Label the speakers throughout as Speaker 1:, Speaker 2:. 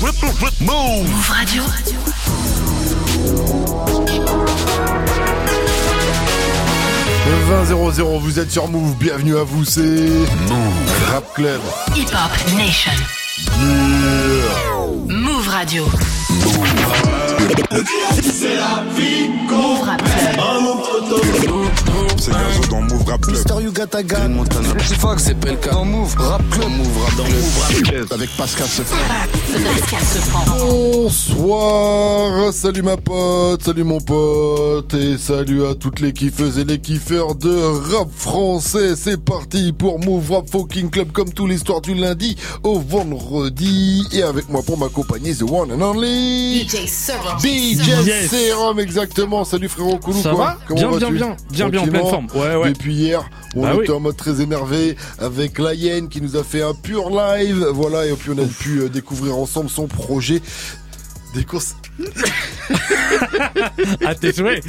Speaker 1: Move Radio.
Speaker 2: Move 0 vous êtes sur Move, bienvenue à vous, c'est Move Rap Club.
Speaker 1: Hip Hop Nation.
Speaker 2: Yeah.
Speaker 1: Move Radio.
Speaker 3: C'est la vie
Speaker 1: Move Rap Club.
Speaker 4: C'est Gazo dans Move Rap Club.
Speaker 5: Mister Yuga Gun, Montana. Fox, c'est PLK. Dans Move Rap Club. Move Rap Club. Avec Pascal Sefran.
Speaker 1: Pascal se prend.
Speaker 2: Bonsoir, salut ma pote, salut mon pote et salut à toutes les kiffeuses et les kiffeurs de rap français. C'est parti pour Move Rap Fucking Club comme tous les soirs du lundi au vendredi et avec moi pour m'accompagner the one and only
Speaker 1: DJ Serum.
Speaker 2: DJ
Speaker 6: Yes.
Speaker 2: Serum exactement. Salut frérot Koulou
Speaker 6: Ça
Speaker 2: quoi
Speaker 6: va
Speaker 2: Comment
Speaker 6: Bien, bien, bien. Bien, bien, en pleine forme. Ouais, ouais.
Speaker 2: Depuis hier, on
Speaker 6: Bah
Speaker 2: était
Speaker 6: oui.
Speaker 2: en mode très énervé avec la Hyène qui nous a fait un pur live. Voilà, et puis on a pu euh, découvrir ensemble son projet. Des courses.
Speaker 6: À tes souhaits.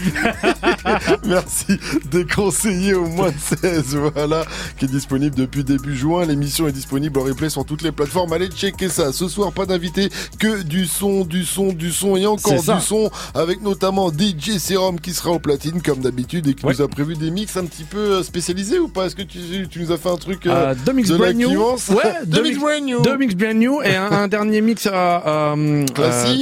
Speaker 2: Merci. Déconseillé au moins de 16. Voilà. Qui est disponible depuis début juin. L'émission est disponible en replay sur toutes les plateformes. Allez checker ça. Ce soir, pas d'invité. Que du son, du son, du son et encore du son. Avec notamment DJ Serum qui sera au platine comme d'habitude et qui
Speaker 6: Ouais.
Speaker 2: nous a prévu des mix un petit peu euh, spécialisés ou pas? Est-ce que tu, tu nous as fait un truc euh,
Speaker 6: Euh, deux mix
Speaker 2: de la
Speaker 6: brand new. Ouais,
Speaker 2: deux mix brand new.
Speaker 6: Deux mix brand new et un, un dernier mix euh, euh,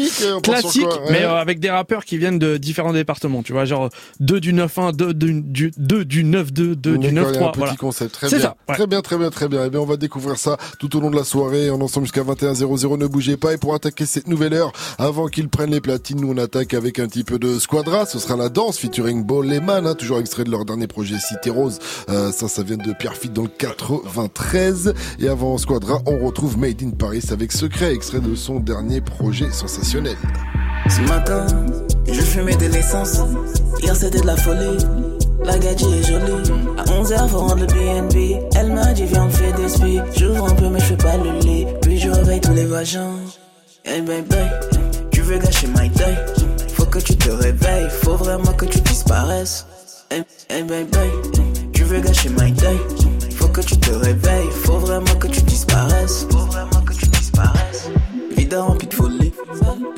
Speaker 2: Classique. sur
Speaker 6: classique,
Speaker 2: quoi
Speaker 6: mais euh, avec des rappeurs qui viennent de différents départements. Tu vois, genre deux du 9-1, deux du, du, deux du 9-2, deux du
Speaker 2: D'accord, il y a un
Speaker 6: 9-3.
Speaker 2: petit
Speaker 6: Voilà.
Speaker 2: concept. Très bien.
Speaker 6: ça, ouais.
Speaker 2: Très bien, très bien, très bien. Eh bien, on va découvrir ça tout au long de la soirée. On est ensemble jusqu'à 21h00. Ne bougez pas. Et pour attaquer cette nouvelle heure, avant qu'ils prennent les platines, nous on attaque avec un petit peu de Squadra. Ce sera la danse featuring Ball Lehman, hein, toujours extrait de leur dernier projet Cité Rose. Euh, ça, ça vient de Pierre Fit dans le 93. Et avant Squadra, on retrouve Made in Paris avec Secret, extrait de son dernier projet
Speaker 7: Ce matin, je fumais de l'essence. Hier c'était de la folie. La gadget est jolie. À 11h, faut rendre le BNB. Elle m'a dit, viens, on fait des spies. J'ouvre un peu, mais je fais pas le lit. Puis je réveille tous les vagins. Hey baby, tu veux gâcher my day? Faut que tu te réveilles. Faut vraiment que tu disparaisses. Hey, hey baby, tu veux gâcher my day? Faut que tu te réveilles. Faut vraiment que tu disparaisses. Faut vraiment que tu disparaisses. Vida remplie de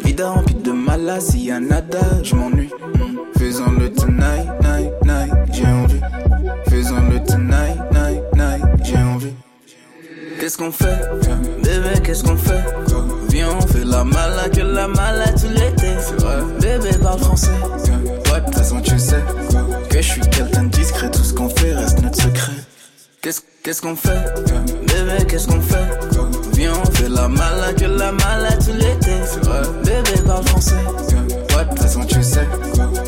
Speaker 7: vida remplie de malas, y a nada, je m'ennuie. Mm. Faisons le tonight, night, night, j'ai envie. Faisons le tonight, night, night, j'ai envie. Qu'est-ce qu'on fait, bébé, qu'est-ce qu'on fait? Viens, on fait la mala, que la mala tout l'été. Bébé parle français. Ouais, de toute façon, tu sais que je suis quelqu'un de discret, tout ce qu'on fait reste notre secret. Qu'est-ce qu'est-ce qu'on fait? Bébé, qu'est-ce qu'on fait? On fait la mala, que la mala tout l'été. Bébé parle français. Ouais, de toute façon, tu sais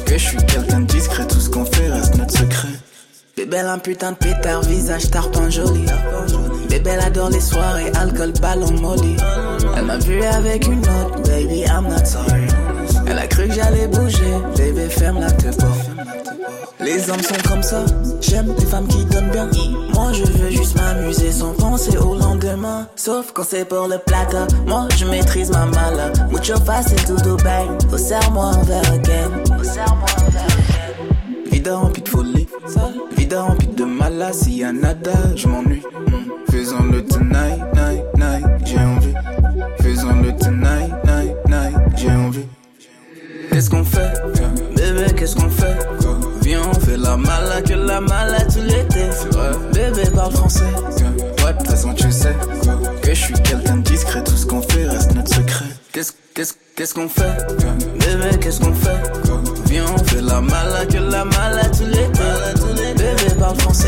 Speaker 7: que je suis quelqu'un de discret, tout ce qu'on fait reste notre secret. Bébé, elle a un putain de pétard, visage tarpin joli. Bébé, elle adore les soirées, alcool, ballon molly. Elle m'a vu avec une autre, baby, I'm not sorry. Elle a cru que j'allais bouger, bébé, ferme-la, te porte. Les hommes sont comme ça, j'aime les femmes qui donnent bien. Moi je veux juste m'amuser sans penser au lendemain. Sauf quand c'est pour le plateau, moi je maîtrise ma mala. Mucho fácil, tout bang. Au serre-moi un verre again. Au serre-moi un verre again. Vida remplie de folie, vida remplie de malas. S'il y a nada, je m'ennuie. Mm. Faisons le tonight, que la mala tout l'été. Bébé parle français. Ouais, de toute façon, tu sais que je suis quelqu'un de discret, tout ce qu'on fait reste notre secret. Qu'est-ce qu'est-ce qu'est-ce qu'on fait? Bébé, qu'est-ce qu'on fait? Viens, on fait la mala, que la mala tout l'été. Bébé parle français.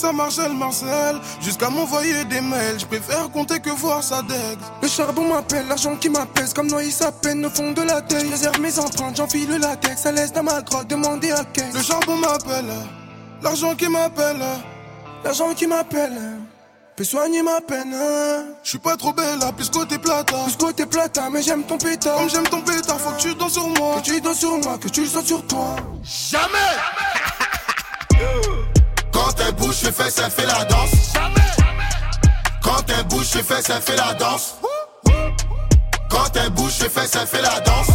Speaker 8: Ça marche, elle marcelle. Jusqu'à m'envoyer des mails, je préfère compter que voir sa deck.
Speaker 9: Le charbon m'appelle, l'argent qui m'apaise, comme noyé sa peine au fond de la tête. Je réserve mes empreintes, j'enfile le latex, ça laisse dans ma grotte, demandez à quel.
Speaker 8: Le charbon m'appelle, l'argent qui m'appelle,
Speaker 9: l'argent qui m'appelle. Peut soigner ma peine.
Speaker 8: Je suis pas trop belle, là, plus côté plata.
Speaker 9: Plus côté plata, mais j'aime ton pétard.
Speaker 8: Comme j'aime ton pétard, faut que tu danses sur moi.
Speaker 9: Que tu danses sur moi, que tu le sens sur toi.
Speaker 8: Jamais!
Speaker 3: Quand elle bouge, je fais, ça fait la danse. Quand elle bouge, je fais, ça fait la danse. Quand elle bouge, je fais, ça fait la danse.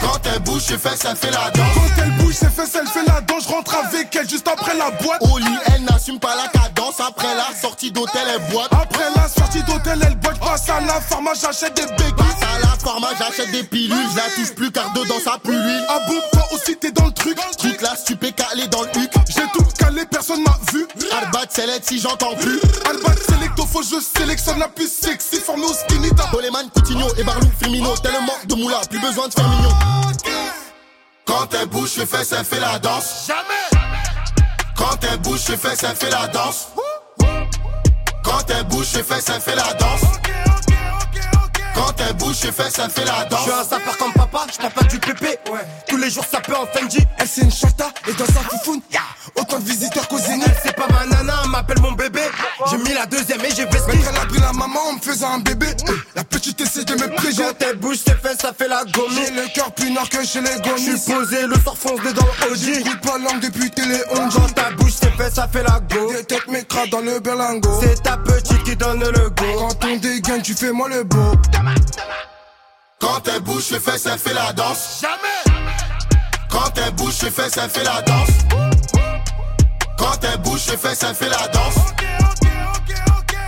Speaker 3: Quand elle bouge, je fais, ça fait la danse.
Speaker 8: Quand elle bouge, ses fesses, elle fait la danse. Je rentre avec elle juste après la boîte.
Speaker 3: Au lit, elle n'assume pas la cadence. Après la sortie d'hôtel, elle boite.
Speaker 8: Après la sortie d'hôtel, elle boite. Passe à la pharma, j'achète des béquilles.
Speaker 3: Passe à la pharma, j'achète des pilules. Je la touche plus car dedans ça pue l'huile.
Speaker 8: Ah bon, toi aussi t'es dans le truc.
Speaker 3: Toute la stupé calé dans le
Speaker 8: personne m'a vu.
Speaker 3: Albat select si j'entends plus.
Speaker 8: Albat selecto, faut je sélectionne la plus sexy. Formé au skinny
Speaker 3: Boleman, Coutinho et Barlou, Firmino. Tellement de moula, plus besoin de faire mignon. Quand elle bouge, je fais, ça fait la danse.
Speaker 8: Jamais!
Speaker 3: Quand elle bouge, je fais, ça fait la danse. Quand elle bouge, je fais, ça fait la danse. Quand elle bouge, je fais, ça fait la danse.
Speaker 10: Je suis un sapeur comme papa, je pas du pépé. Ouais. Tous les jours, ça peut en Fendi.
Speaker 9: Elle, c'est une chata et dans sa foufoune. Autant de visiteurs qu'au Zénith.
Speaker 10: C'est pas ma nana, elle m'appelle mon bébé. J'ai mis la deuxième et j'ai.
Speaker 9: Mais elle a pris la maman en me faisant un bébé. La petite essaie de me préger.
Speaker 10: Quand elle bouge, ses fesses, ça fait la gomme.
Speaker 9: J'ai le cœur plus nord que chez les gomis.
Speaker 10: Je suis posé, le sort fonce dedans OG.
Speaker 9: J'écoute pas langue depuis télé
Speaker 10: Quand ta bouche, ses fesses, ça fait la go.
Speaker 9: Des têtes m'écrasent dans le berlingot.
Speaker 10: C'est ta petite qui donne le go.
Speaker 9: Quand on dégaine, tu fais moi le beau.
Speaker 3: Quand elle bouge, je fais, ça fait la danse.
Speaker 8: Jamais!
Speaker 3: Quand elle bouge, je fais, ça fait la danse. Quand elle bouge, je fais, ça fait la danse.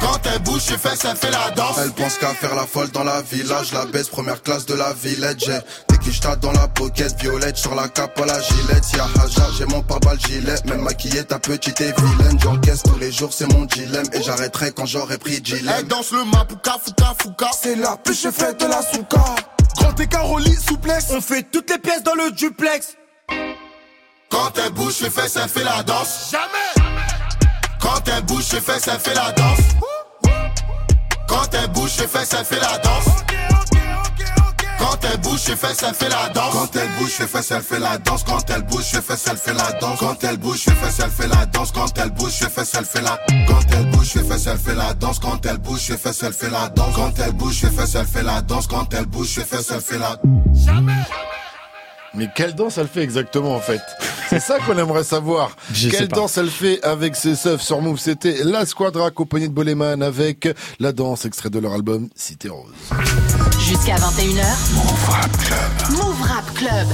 Speaker 3: Quand elle bouge, je fais, ça fait la danse.
Speaker 11: Elle pense qu'à faire la folle dans la village. La baisse, première classe de la villette. J'ai des quichetas dans la pocket violette. Sur la cape à la gilette. Y'a Haja, j'ai mon pare-balles gilet. Même maquillée, ta petite et vilaine. J'encaisse tous les jours, c'est mon dilemme. Et j'arrêterai quand j'aurai pris Gillette.
Speaker 3: Elle danse le mapuka, fouka, fouka.
Speaker 9: C'est la plus fait de la souka.
Speaker 8: Grand écart au lit, souplesse.
Speaker 10: On fait toutes les pièces dans le duplex.
Speaker 3: Quand elle bouge, je fais, ça fait la danse.
Speaker 8: Jamais!
Speaker 3: Quand elle bouge, je fais, ça fait la danse. Quand elle bouge, je fais, ça fait la danse. Quand elle bouge, je fais, ça fait la danse.
Speaker 11: Quand elle bouge, je fais, ça fait la danse. Quand elle bouge, je fais, ça fait la danse. Quand elle bouge, je fais, ça fait la danse. Quand elle bouge, je fais, ça fait la. Quand elle bouge, je fais, ça fait la danse. Quand elle bouge, je fais, ça fait la danse. Quand elle bouge, je fais, ça fait la danse. Quand elle bouge, je fais, ça fait la.
Speaker 8: Jamais!
Speaker 2: Mais quelle danse elle fait exactement en fait C'est ça qu'on aimerait savoir.
Speaker 6: Je
Speaker 2: quelle danse elle fait avec ses seufs sur Move? C'était la Squadra accompagnée de Boleman avec la danse extrait de leur album Cité Rose.
Speaker 1: Jusqu'à 21h. Move Rap Club. Move Rap Club.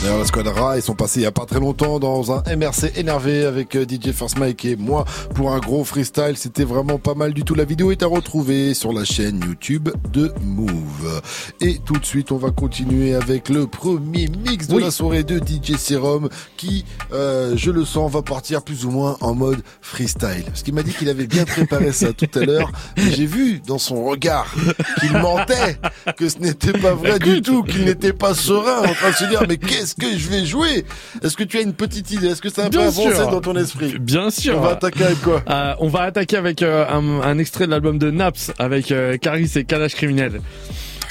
Speaker 2: D'ailleurs, la Squadra, ils sont passés il y a pas très longtemps dans un MRC énervé avec euh, DJ First Mike et moi pour un gros freestyle. C'était vraiment pas mal du tout. La vidéo est à retrouver sur la chaîne YouTube de Move. Et tout de suite, on va continuer avec le premier mix de
Speaker 6: Oui.
Speaker 2: la soirée de DJ Serum qui, euh, je le sens, va partir plus ou moins en mode freestyle. Parce qu'il m'a dit qu'il avait bien préparé ça tout à l'heure. Mais J'ai vu dans son regard qu'il mentait, que ce n'était pas vrai du tout, qu'il n'était pas serein en train de se dire mais qu'est-ce que je vais jouer Est-ce que tu as une petite idée Est-ce que ça a un peu
Speaker 6: Bien
Speaker 2: avancé
Speaker 6: sûr.
Speaker 2: dans ton esprit
Speaker 6: Bien sûr.
Speaker 2: On va attaquer avec quoi
Speaker 6: Euh, on va attaquer avec euh, un, un extrait de l'album de Naps avec euh, Caris et Kalash Criminel.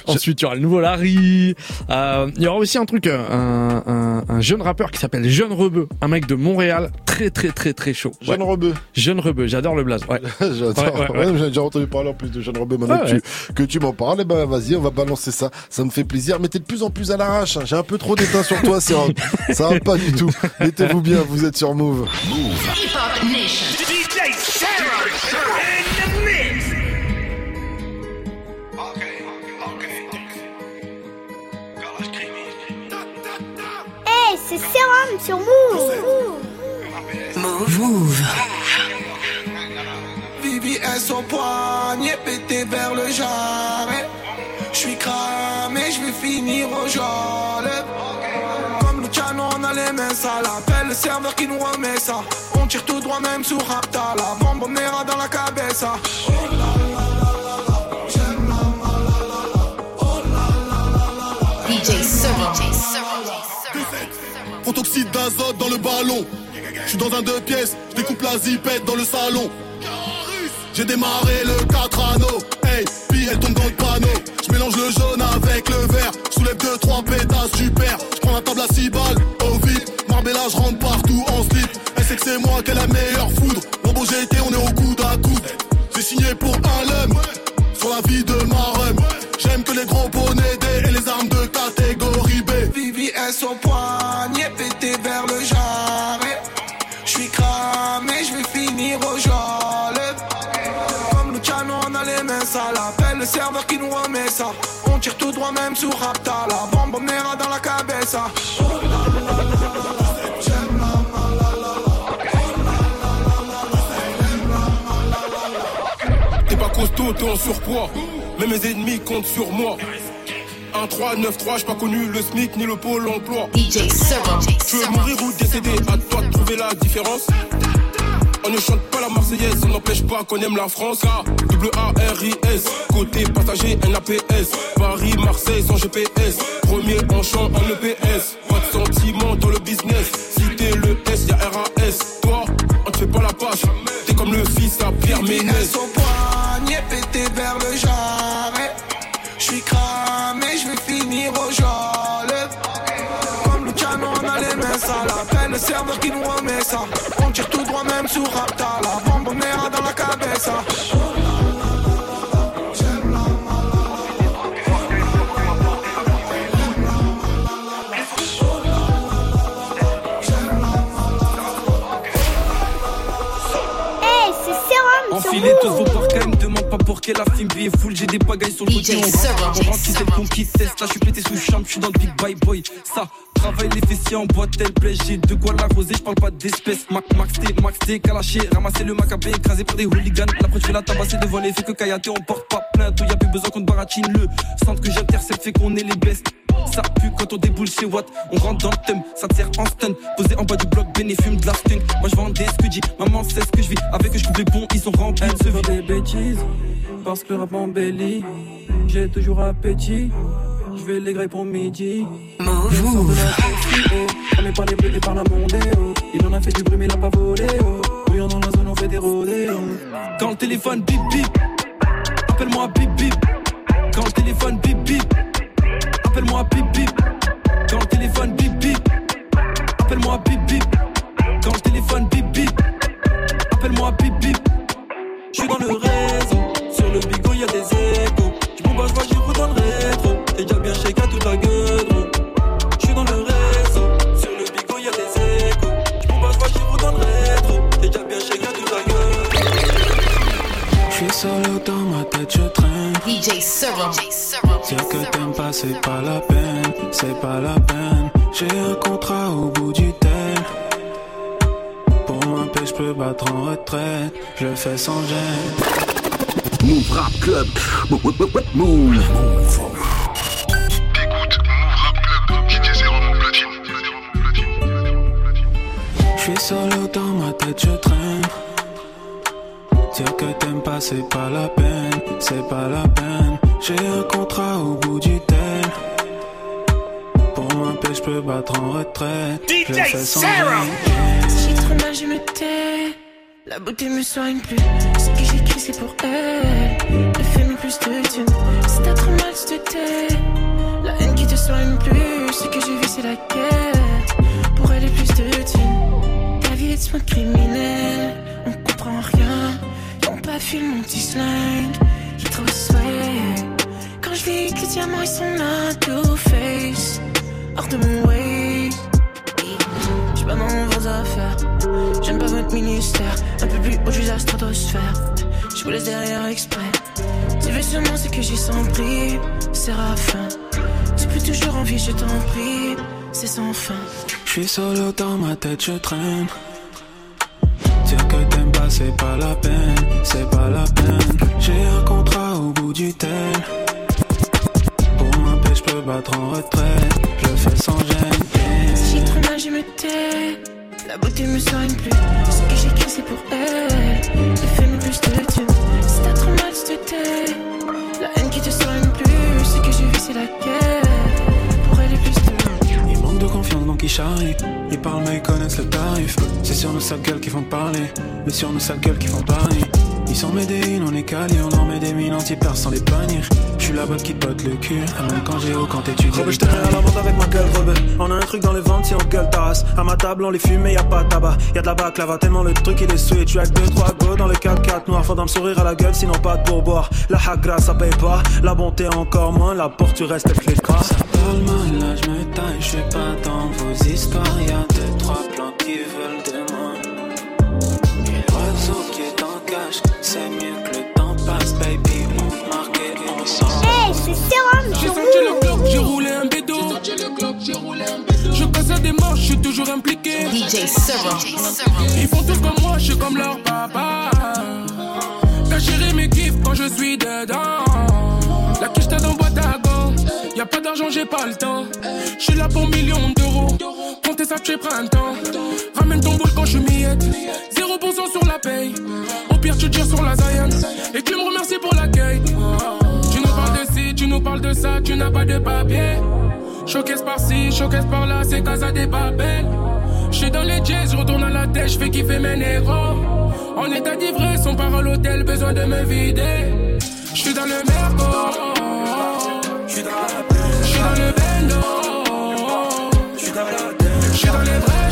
Speaker 6: Ensuite, il y aura le nouveau Larry. Euh, il y aura aussi un truc, euh, un, un, un jeune rappeur qui s'appelle Jeune Rebeu, un mec de Montréal, très très très très chaud.
Speaker 2: Jeune. Rebeu.
Speaker 6: Jeune Rebeu, j'adore le blaze. Ouais.
Speaker 2: J'adore.
Speaker 6: Ouais, ouais, ouais.
Speaker 2: Ouais, J'ai déjà entendu parler en plus de Jeune Rebeu. Maintenant que,
Speaker 6: ouais.
Speaker 2: tu, que tu m'en parles, eh ben vas-y, on va balancer ça. Ça me fait plaisir. Mais t'es de plus en plus à l'arrache. hein. J'ai un peu trop d'état sur toi, c'est Ça va pas du tout. Mettez-vous bien, vous êtes sur Move.
Speaker 1: Hip
Speaker 12: Hey, c'est Serum sur Move.
Speaker 1: Move.
Speaker 9: VVS au poignet, pété vers le jarret. J'suis cramé, j'vais finir au jol. Comme Luciano, on a les mains sales. Appelle le serveur qui nous remet ça. On tire tout droit même sous Rapta. La bombonera dans la cabeza. Oh là là là là
Speaker 13: protoxyde d'azote dans le ballon. Je suis dans un deux pièces, je découpe la zipette dans le salon. J'ai démarré le 4 anneaux, hey, puis elle tombe dans le panneau. Je mélange le jaune avec le vert, soulève deux, trois pétasses, super. Je prends la table à 6 balles, au vide. Marbella, je rentre partout en slip. Elle sait que c'est moi qui ai la meilleure foudre. Mon beau GT, on est au coude à coude. J'ai signé pour un lum, sur la vie de ma rhum. J'aime que les gros bonnets
Speaker 9: serveur qui nous remet ça. On tire tout droit même sous Rapta, la bombe mera dans la cabeza. Oh la
Speaker 13: T'es pas costaud, t'es en surpoids. Mais mes ennemis comptent sur moi. 1, 3, 9, 3, j'ai pas connu le SMIC ni le pôle emploi. Tu veux mourir ou décéder? À toi de trouver la différence. On ne chante pas la Marseillaise, ça n'empêche pas qu'on aime la France. A, W A R I S, côté passager NAPS. Paris, Marseille sans GPS. Premier en en EPS. Pas de sentiment dans le business. Si t'es le S, y'a RAS. Toi, on te fait pas la page. T'es comme le fils à Pierre Ménès.
Speaker 9: Au poignet, pété vers le jarret. J'suis cramé, j'vais finir au jolette. Comme Luciano, on a les mains ça l'appelle le serveur qui nous Rapta, la bombe mera dans la cabeza.
Speaker 14: Enfilé tous vos parkas, me demande pas pour quelle la film est full, j'ai des bagailles sur le côté. On rentre, on rentre, qui c'est le con qui teste. Là, je suis pété sous chambre, je suis dans le big bye boy. Ça, fessiers en boîte, tel plaît. J'ai de quoi l'arroser, je parle pas d'espèces. Mac, Max T, Max T, calaché, ramasser le macabé, écrasé par des hooligans. Après, je vais la tabasser devant les faits que Kayaté, on porte pas plainte. Y a plus besoin qu'on te baratine le centre que j'intercepte, fait qu'on est les bestes. Ça pue quand on déboule chez Watt, on rentre dans le thème, ça te sert en stun. Posé en bas du bloc, bénéfume de la stun. Moi je vends des scudis, maman sait ce que je vis. Avec eux je coupe les bons, ils sont remplis de ce des bêtises. Parce que le rap embellit, j'ai toujours appétit. Vais les grailler pour midi. Move. Est par les bleus et par la mondéo. Il en a fait du bruit mais il a pas volé. Oh. Bouillant dans la zone, on fait des rodéos. Quand le téléphone bip bip, appelle-moi bip bip. Quand le téléphone bip bip, appelle-moi bip bip. Quand le téléphone bip bip, appelle-moi bip bip. Quand le téléphone bip bip, appelle-moi bip bip. Je suis dans le réseau, à toute la gueule, Je suis dans le réseau, sur le bigot y a des échos. J'bombarde, j'vois Giroud dans le rétro. T'es déjà bien shake à toute la gueule.
Speaker 15: J'suis solo dans ma tête, je traîne.
Speaker 1: DJ Serum.
Speaker 15: Dire que t'aimes pas, c'est pas la peine, c'est pas la peine. J'ai un contrat au bout du tel. Pour ma paix, j'peux battre en retraite. Je fais sans gêne.
Speaker 16: Move Rap Club. Move.
Speaker 15: Solo dans ma tête, je traîne. Dire que t'aimes pas, c'est pas la peine, c'est pas la peine. J'ai un contrat au bout du tel. Pour ma paix, j'peux battre en retraite. Je sans gêne.
Speaker 17: Si j'ai trop mal, je me tais. La beauté me soigne plus. Ce que j'écris, c'est pour elle. Le fait plus de thunes. Si t'as trop mal, je te tais. La haine qui te soigne plus. Ce que je vis, c'est la guerre. Pour elle, plus de thunes. De soin criminel. On comprend rien. Ils pas vu mon petit slang. Qui trop swag. Quand je vis que les diamants, ils sont là, two face. Hors de mon way. J'suis pas dans vos affaires. J'aime pas votre ministère. Un peu plus haut, j'suis la stratosphère. Je vous laisse derrière exprès. Tu veux seulement ce que j'ai sans prix. Séraphin. Tu peux toujours envie, je t'en prie. C'est sans fin.
Speaker 15: J'suis solo dans ma tête, je traîne. C'est pas la peine, c'est pas la peine. J'ai un contrat au bout du tel. Pour ma paix, j'peux battre en retraite. Je fais sans gêne.
Speaker 17: Si j'ai trop mal, je me tais. La beauté me soigne plus. Ce que j'écris, c'est pour elle. Le fait me plus de thunes. Si t'as trop mal, je te tais. La haine qui te soigne plus. Ce que je vis, c'est la guerre. Pour elle, est plus de
Speaker 15: Il manque de confiance donc il charrie. Il
Speaker 18: sur nos sales gueules qui font parler, mais sur nos sales gueules qui font parler. Ils sont médéines, on est cali, on en met des mines anti-pères sans les bannir. J'suis la botte qui te botte le cul, même quand j'ai haut quand t'étudies.
Speaker 19: Rebeu, j'te à la vente avec ma gueule, rebeu. On a un truc dans le ventre si on gueule ta. À ma table, on les fume, mais y a pas de tabac. Y'a de la baklava, tellement le truc il est sweet. J'suis avec 2-3 go dans le 4-4 noir. Faudra me sourire à la gueule, sinon pas de pourboire. La hagra, ça paye pas. La bonté encore moins. La porte, tu restes.
Speaker 18: Ça parle mal, là j'me taille, j'suis pas dans vos histoires. Y'a deux, trois plans qui veulent de moi. Et l'oiseau qui est en cage, c'est mieux que le temps passe, baby. On.
Speaker 12: Hey, c'est Sérum
Speaker 20: J'ai
Speaker 12: sur
Speaker 20: senti le bloc, j'ai roulé un bédo. Je casse à des manches, je suis toujours impliqué.
Speaker 1: DJ Serum.
Speaker 20: Ils font tous comme moi, je suis comme leur papa. Ta chérie me kiffe quand je suis dedans. La quiche dans boîte à. Y a pas d'argent, j'ai pas le temps. Je suis là pour millions d'euros. Comptez ça, tu printemps. Ramène ton boule quand je miette. 0% sur la paye. Au pire, tu tires sur la Zion. Et tu me remercies pour l'accueil. Tu nous parles de ci, tu nous parles de ça, tu n'as pas de papier. Showcase par-ci, showcase par-là, c'est Casa des Babel. J'suis dans les jazz, je retourne à la tête, j'fais kiffer mes négros. En état d'ivresse, on part à l'hôtel, besoin de me vider. J'suis dans le merco. J'suis dans la J'suis dans le dans la J'suis dans les vrais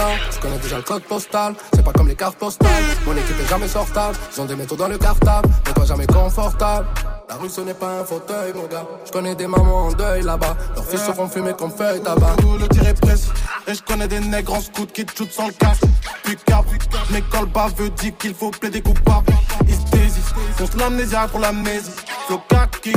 Speaker 11: Anna, je connais déjà le code postal, c'est pas comme les cartes postales. Mon équipe est jamais sortable, ils ont des métaux dans le cartable, mais toi jamais confortable. La rue ce n'est pas un fauteuil mon gars, je connais des mamans en deuil là-bas, leurs fils se font fumer comme feuille tabac.
Speaker 9: Tout le tir est précis. Et je connais des nègres en scout qui te sans le casque. Puis cap, mais quand le baveux dit qu'il faut plaider coupable, ils se désistent. Fonce l'amnésia pour l'amnésie. Flow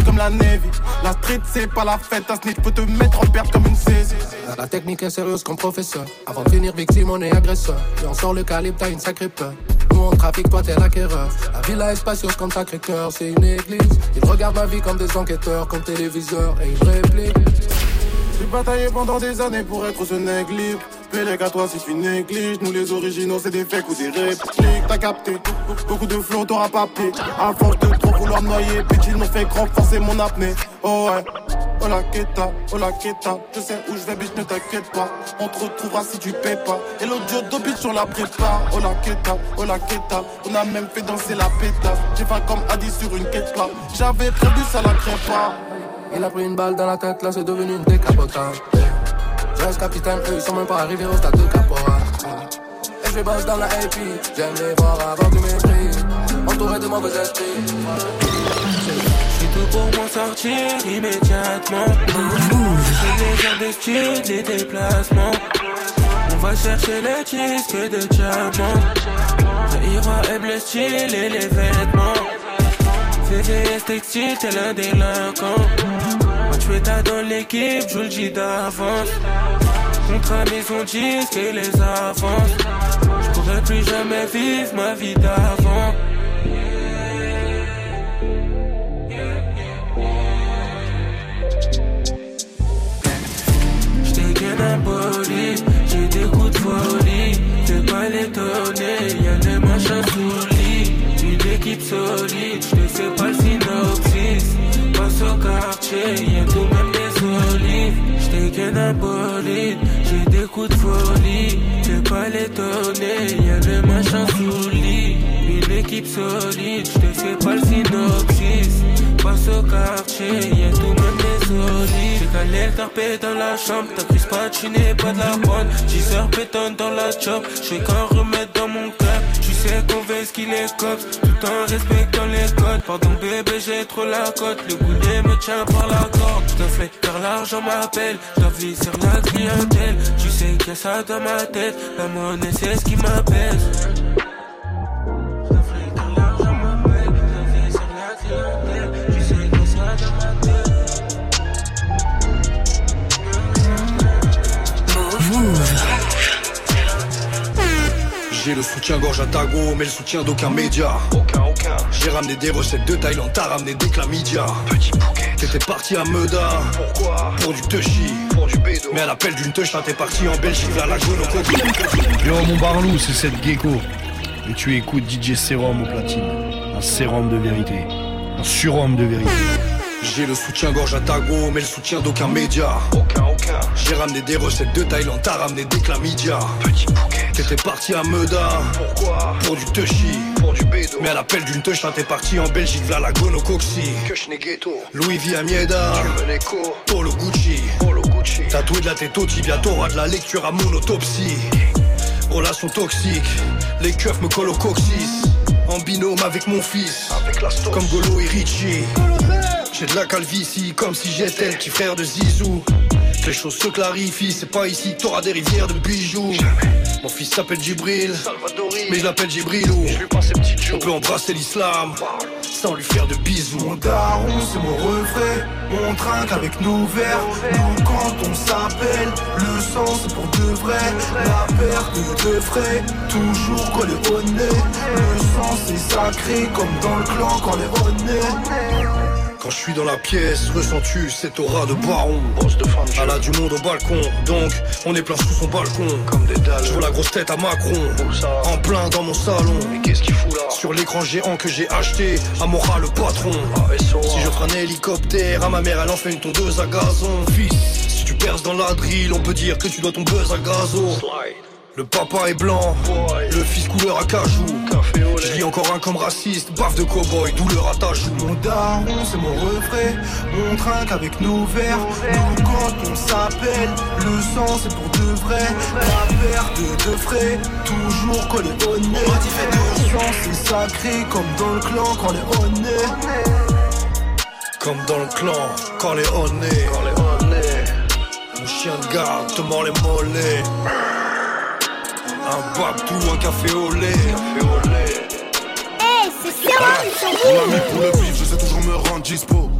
Speaker 9: comme la Navy. La street c'est pas la fête, un snitch peut te mettre en perte comme une saisie.
Speaker 11: La technique est sérieuse comme professeur, avant de finir victime on est agresseur. Et on sort le calibre, t'as une sacrée peur. Nous on trafique, toi t'es l'acquéreur. La villa est spacieuse comme sacré cœur, c'est une église. Ils regardent ma vie comme des enquêteurs, comme téléviseurs, et ils répliquent.
Speaker 9: J'ai bataillé pendant des années pour être ce nègre libre. Pélec à toi si tu négliges. Nous les originaux, c'est des fakes ou des répliques. T'as capté, beaucoup de flots, t'auras pas pied. À force de trop vouloir noyer, petit m'ont fait renforcer mon apnée. Oh ouais. Oh la queta, oh la queta. Je sais où je vais, bitch, ne t'inquiète pas. On te retrouvera si tu paies pas. Et l'audio de bitch sur la prépa. Oh la queta, oh la queta. On a même fait danser la pétasse. J'ai fait comme Adi sur une quête là. J'avais prévu ça la pas.
Speaker 11: Il a pris une balle dans la tête, là c'est devenu une décapotable. Reste capitaine, eux ils sont même pas arrivés au stade de caporal. Et je bosse dans la AP, j'aime les voir avant du mépris. Entouré de mauvais esprits.
Speaker 18: J'suis tout pour m'en sortir immédiatement. Je les heures de style, les déplacements. On va chercher les disques de. Le héros aime le style et les vêtements. VVS textile, t'es l'un délinquant. Es ta dans l'équipe, je le dis d'avance. Contrat maison disque et les avances. Je pourrais plus jamais vivre ma vie d'avant. J'ai des coups de folie. T'es pas l'étonner, L'étonner, y'a les machins sous le lit. Une équipe solide, j'te fais pas le synopsis. Passe au quartier, y'a tout même des olives. J'ai calé le dans la chambre, t'as pas, tu n'es pas de la bonne. 10 heures pétantes dans la job, j'fais qu'en remettre dans mon cœur. Tu sais qu'on veut ce qu'il est cops, tout en respectant les codes. Pardon bébé, j'ai trop la cote, le boulet me tient par la corde. J'te fais car l'argent m'appelle, vie sur la clientèle. Tu sais qu'il y a ça dans ma tête, la monnaie c'est ce qui m'apaise.
Speaker 21: J'ai le soutien-gorge à Tago, mais le soutien d'aucun média. Aucun, aucun. J'ai ramené des recettes de Thaïlande, t'as ramené des chlamydia. Petit bouquet. T'étais parti à Meda. Pourquoi? Pour du touchy. Pour du bédo. Mais à l'appel d'une touche, t'es parti en Belgique vers la jaune au
Speaker 5: Yo, mon barlou, c'est cette gecko. Et tu écoutes DJ Serum au platine. Un sérum de vérité. Un surhomme de vérité.
Speaker 21: J'ai le soutien-gorge à Tago, mais le soutien d'aucun média. Aucun, aucun. J'ai ramené des recettes de Thaïlande, t'as ramené des chlamydia. Petit bouquet. T'étais parti à Meda. Pourquoi? Pour du touchy. Pour du bédo. Mais à l'appel d'une touche, t'es parti en Belgique, vers la Gonocoxy. Que ghetto. Louis V à Mieda. Polo Gucci. Polo Gucci. Tatoué de la tête au tibia, t'auras de la lecture à mon autopsie. Relation toxique, les keufs me collent au coccyx. En binôme avec mon fils, comme Golo et Richie. J'ai de la calvitie, comme si j'étais le petit frère de Zizou. Que les choses se clarifient, c'est pas ici que t'auras des rivières de bijoux. Mon fils s'appelle Djibril, mais je l'appelle Djibrilou. On peut embrasser l'islam sans lui faire de bisous.
Speaker 9: Mon daron, c'est mon refrain. On trinque avec nos verres. Nous, quand on s'appelle, le sang, c'est pour de vrai. La perte de frais, toujours collé au nez. Le sang, c'est sacré, comme dans le clan quand les honnêtes.
Speaker 21: Quand je suis dans la pièce, ressens-tu cette aura de baron de Elle a du monde au balcon, donc on est plein sous son balcon. Comme des dalles. Je vois la grosse tête à Macron En plein dans mon salon. Mais qu'est-ce qu'il fout là Sur l'écran géant que j'ai acheté À Mora le patron. Si je ferai un hélicoptère À ma mère elle en fait une tondeuse à gazon. Fils, si tu perces dans la drill On peut dire que tu dois ton buzz à gazo le papa est blanc, le fils couleur à cajou. Je lis encore un comme raciste, baffe de cowboy, douleur à ta joue.
Speaker 9: Mon daron, c'est mon refrain. On trinque avec nos verres. Nous, quand on s'appelle, le sang, c'est pour de vrai. La perte de frais, toujours collé au nez. Le sang, c'est sacré, comme dans le clan quand les honnêtes.
Speaker 21: Comme dans le clan, quand les honnêtes. Mon chien de garde te mord les mollets. Un babtou, un café au lait.
Speaker 12: Hey, c'est Serum sur
Speaker 4: Mon ami pour le bif, je sais toujours me rendre dispo.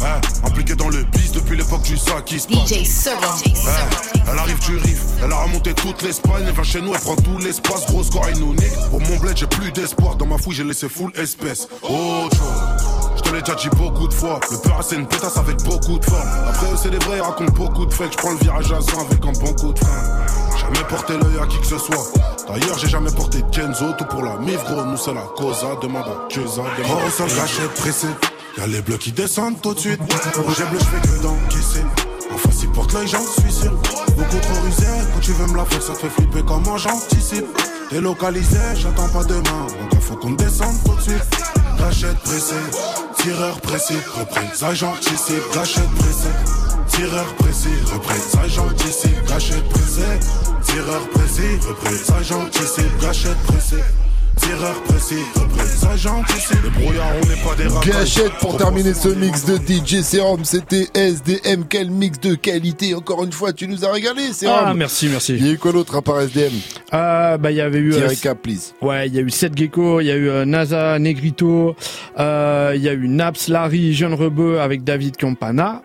Speaker 4: Ouais, impliqué dans le bis depuis l'époque du sac qui se.
Speaker 1: DJ.
Speaker 4: Ouais, elle arrive du riff, elle a remonté toute l'Espagne, elle vient chez nous, elle prend tout l'espace, gros score et nous nique. Pour mon bled, j'ai plus d'espoir, dans ma fouille, j'ai laissé full espèce. Oh, je te l'ai déjà dit beaucoup de fois, le peur c'est une pétasse avec beaucoup de forme. Après c'est des vrais, ils racontent beaucoup de fakes, je prends le virage à 100 avec un bon coup de frein. Jamais porté l'œil à qui que ce soit. D'ailleurs, j'ai jamais porté Kenzo, tout pour la mif, gros, nous c'est la causa, demande à Keza, demande à sol, gâchette pressée. Y'a les bleus qui descendent tout de suite. Rouge et bleu, j'fais que d'encaisser. Enfin, si porte l'œil, j'en suis sûr. Beaucoup trop rusé, quand tu veux me la faire, ça te fait flipper comment j'anticipe. Délocalisé, j'attends pas demain. Donc, faut qu'on descende tout de suite. Gâchette pressée, tireur pressé, représailles j'anticipe. Gâchette pressée. Tireur pressé, représailles j'anticipe, gâchette pressée. Tireur pressé, représailles j'anticipe, gâchette pressée. Tireur j'anticipe. Le brouillard, on n'est pas des racailles.
Speaker 2: Gâchette pour terminer ce mix de DJ Serum, c'était SDM, quel mix de qualité, encore une fois, tu nous as régalé Serum.
Speaker 6: Ah, merci, merci.
Speaker 2: Il y a eu quoi d'autre à part SDM
Speaker 6: Euh, bah, il y avait eu. Euh,
Speaker 2: récap, please.
Speaker 6: Ouais, il y a eu Seth Gecko, il y a eu euh, NASA, Negrito, euh, il y a eu Naps, Larry, Jeune Rebeu avec David Campana.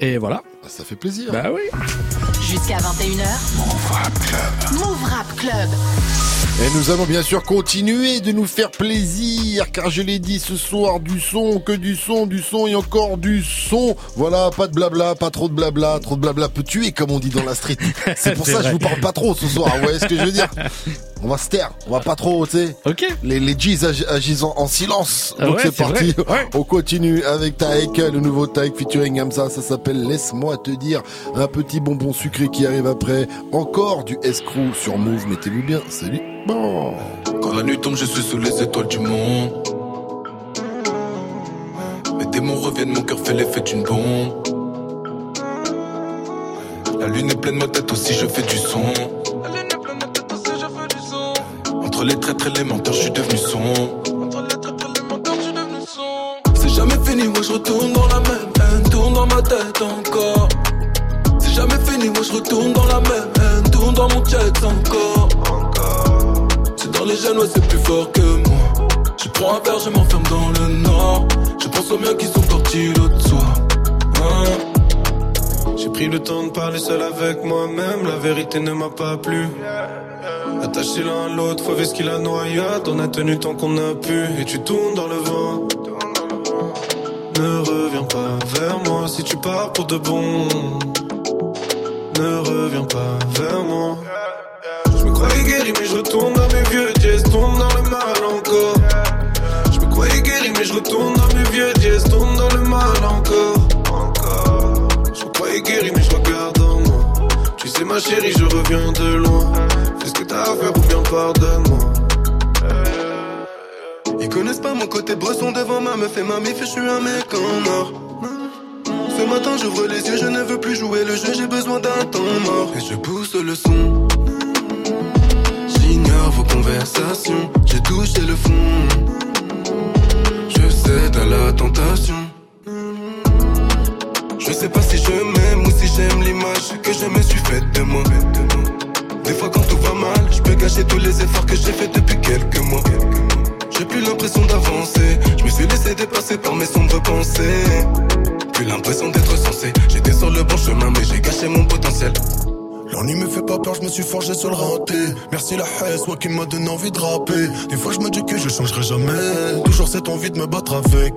Speaker 6: Et voilà.
Speaker 2: Ah, Ça fait plaisir.
Speaker 6: Bah oui.
Speaker 1: Jusqu'à 21h. Move Rap Club. Move Rap Club.
Speaker 2: Et nous allons bien sûr continuer de nous faire plaisir, car je l'ai dit ce soir, du son, que du son, du son et encore du son. Voilà, pas de blabla, pas trop de blabla, trop de blabla peut tuer, comme on dit dans la street. C'est pour ça que je vous parle pas trop ce soir, vous voyez ce que je veux dire? On va se taire, on va pas trop, tu sais.
Speaker 6: Ok.
Speaker 2: Les, les G's agi- agissent en, en silence.
Speaker 6: Ah
Speaker 2: Donc
Speaker 6: ouais,
Speaker 2: c'est parti.
Speaker 6: vrai. Ouais.
Speaker 2: On continue avec Taek, le nouveau Taek featuring Hamza, ça s'appelle Laisse-moi te dire. Un petit bonbon sucré qui arrive après. Encore du escroc sur Move, mettez-vous bien. Salut. Bon.
Speaker 22: Quand la nuit tombe, je suis sous les étoiles du monde. Mes démons reviennent, mon cœur fait l'effet d'une bombe. La lune est pleine, ma tête aussi, je fais du son. Entre les traîtres et les menteurs, je suis devenu son. C'est jamais fini, moi je retourne dans la même haine, tourne dans ma tête encore. C'est jamais fini, moi je retourne dans la même haine, tourne dans mon check encore. C'est dans les gènes, ouais, c'est plus fort que moi. Je prends un verre, je m'enferme dans le nord. Je pense aux miens qui sont partis l'autre soir. Hein.
Speaker 23: J'ai pris le temps de parler seul avec moi-même, la vérité ne m'a pas plu. Attaché l'un à l'autre, faut ce qu'il a noyade, on a tenu tant qu'on a pu, et tu tournes dans le vent. Ne reviens pas vers moi si tu pars pour de bon. Ne reviens pas vers moi. Je me croyais guéri, mais je retourne dans mes vieux dièses, tourne dans le mal encore. Je me croyais guéri, mais je retourne dans mes vieux dièses, tourne dans le mal encore. Encore. Je me croyais guéri, mais je regarde en moi. Tu sais, ma chérie, je reviens de loin. Fais ce que t'as à faire ou bien pardonne-moi.
Speaker 22: Ils connaissent pas mon côté bresson devant ma meuf et ma mif, je suis un mec en or. Ce matin j'ouvre les yeux, je ne veux plus jouer le jeu, j'ai besoin d'un temps mort. Et je pousse le son. J'ignore vos conversations, j'ai touché le fond. Je cède à la tentation. Je sais pas si je m'aime ou si j'aime l'image que je me suis faite de moi. Des fois quand tout va mal, je peux gâcher tous les efforts que j'ai fait depuis quelques mois. J'ai plus l'impression d'avancer, je me suis laissé dépasser par mes sombres pensées. Plus l'impression d'être censé, j'étais sur le bon chemin mais j'ai gâché mon potentiel.
Speaker 8: L'ennui me fait pas peur, je me suis forgé sur le raté. Merci la haine, toi qui m'a donné envie de rapper. Des fois je me dis que je changerai jamais. Toujours cette envie de me battre avec.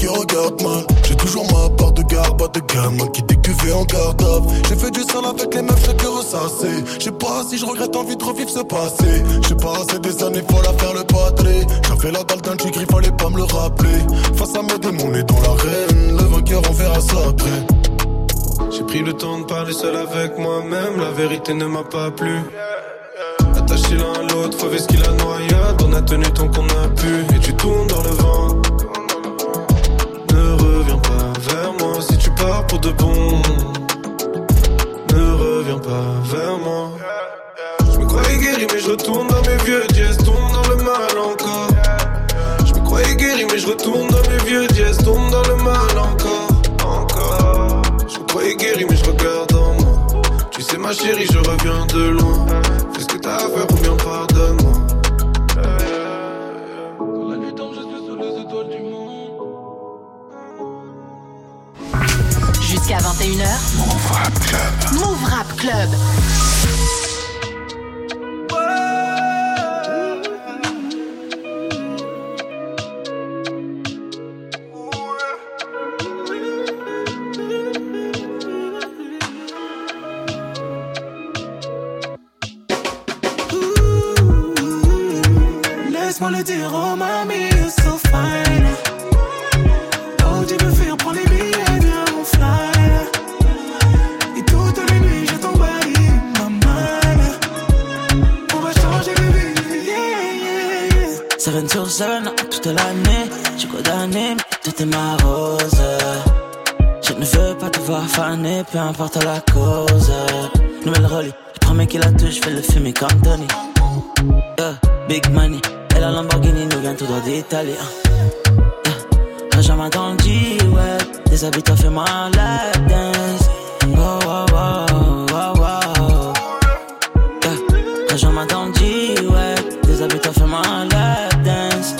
Speaker 8: Qui regardent mal, j'ai toujours ma part de garde, pas de gamin qui décuvait en garde. J'ai fait du sale avec les meufs, j'ai que ressasser. Je sais pas si je regrette envie de revivre ce passé. J'ai passé des années folles à faire le patré. J'avais la dalle d'un tigre, fallait pas me le rappeler. Face à mes démons, on est dans l'arène. Le vainqueur, on verra ça après.
Speaker 23: J'ai pris le temps de parler seul avec moi-même, la vérité ne m'a pas plu. Attaché l'un à l'autre, faut ce qu'il a noyade, on a tenu tant qu'on a pu, et tu tournes dans le vent. Pour de bon. Ne reviens pas vers moi. Je me croyais guéri, mais je retourne dans mes vieux dièses, tourne dans le mal encore. Je me croyais guéri, mais je retourne dans mes vieux dièses, tourne dans le mal encore. Encore. Je me croyais guéri, mais je regarde en moi. Tu sais, ma chérie, je reviens de loin. Fais ce que t'as à faire ou bien pardonne-moi.
Speaker 1: 21h. Move Rap Club. Move Rap Club.
Speaker 24: Peu importe la cause. Nouvelle Rolly, le premier qui la touche, fais le fumer comme Tony. Yeah, big money, et la Lamborghini nous vient tout droit d'Italie. Yeah, Rejoins-moi dans le G-Way, déshabille-toi, fais-moi un lap dance. Oh, oh, oh, oh, fais-moi un lap dance.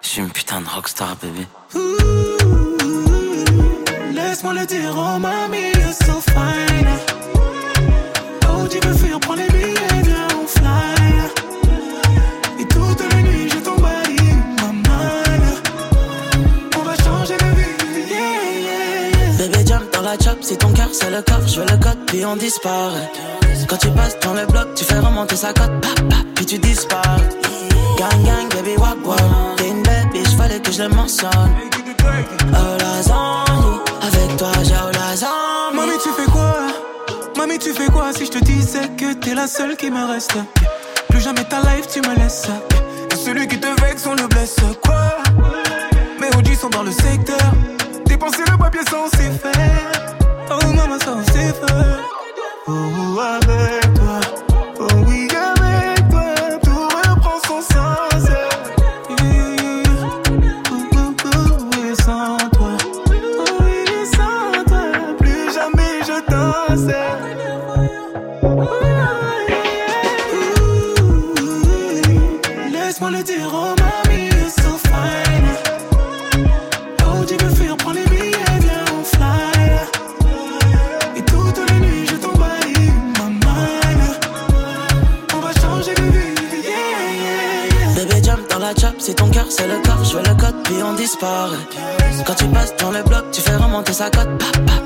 Speaker 24: Je suis une putain de rockstar, baby.
Speaker 25: Laisse-moi le dire, oh mamie, you're so fine. Oh, tu veux fuir, prends les billets, viens, on fly. Et toute la nuit, je t'envahis, maman. On va changer de vie, yeah, yeah.
Speaker 24: Bébé jump dans la chop, si ton cœur c'est le coffre, je veux le code, puis on disparaît. Quand tu passes dans le bloc, tu fais remonter sa cote, puis tu disparais. Gang gang, baby walk. T'es une belle bitch, fallait que je le mentionne. Oh lasagne, avec
Speaker 25: tu fais quoi Mamie, tu fais quoi si je te disais que t'es la seule qui me reste Plus jamais ta life, tu me laisses. Celui qui te vexe, on le blesse. Quoi Mes OG sont dans le secteur. Dépenser le papier sans s'y faire. Oh, maman, sans s'y faire. Oh,
Speaker 24: c'est ton cœur, c'est le corps, je veux le code, puis on disparaît. Quand tu passes dans le bloc, tu fais remonter sa cote,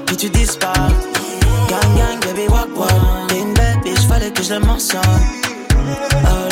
Speaker 24: puis tu disparais. Gang, gang, baby, walk, walk. T'es une bête, bitch, fallait que je le mentionne. Oh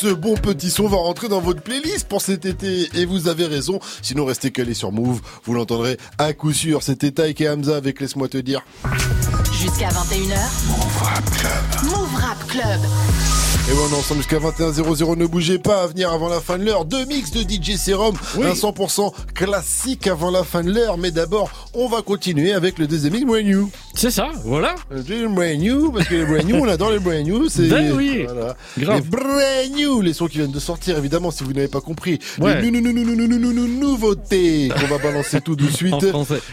Speaker 2: ce bon petit son va rentrer dans votre playlist pour cet été. Et vous avez raison. Sinon, restez calés sur Move. Vous l'entendrez à coup sûr. C'était Taïk et Hamza avec Laisse-moi te dire.
Speaker 1: Jusqu'à 21h.
Speaker 2: Move.
Speaker 1: Move Rap Club.
Speaker 2: Et on est ensemble jusqu'à 21 00 Ne bougez pas à venir avant la fin de l'heure. Deux mix de DJ Serum, oui. un 100% classique avant la fin de l'heure. Mais d'abord, on va continuer avec le deuxième mix Brand New.
Speaker 6: C'est ça, voilà.
Speaker 2: Euh, le Brand New, parce que les Brand New, on adore les Brand New. C'est
Speaker 6: ben oui.
Speaker 2: Voilà.
Speaker 6: Grave.
Speaker 2: Les Brand New, les sons qui viennent de sortir, évidemment, si vous n'avez pas compris.
Speaker 6: Ouais.
Speaker 2: Les nouveautés qu'on va balancer tout de suite.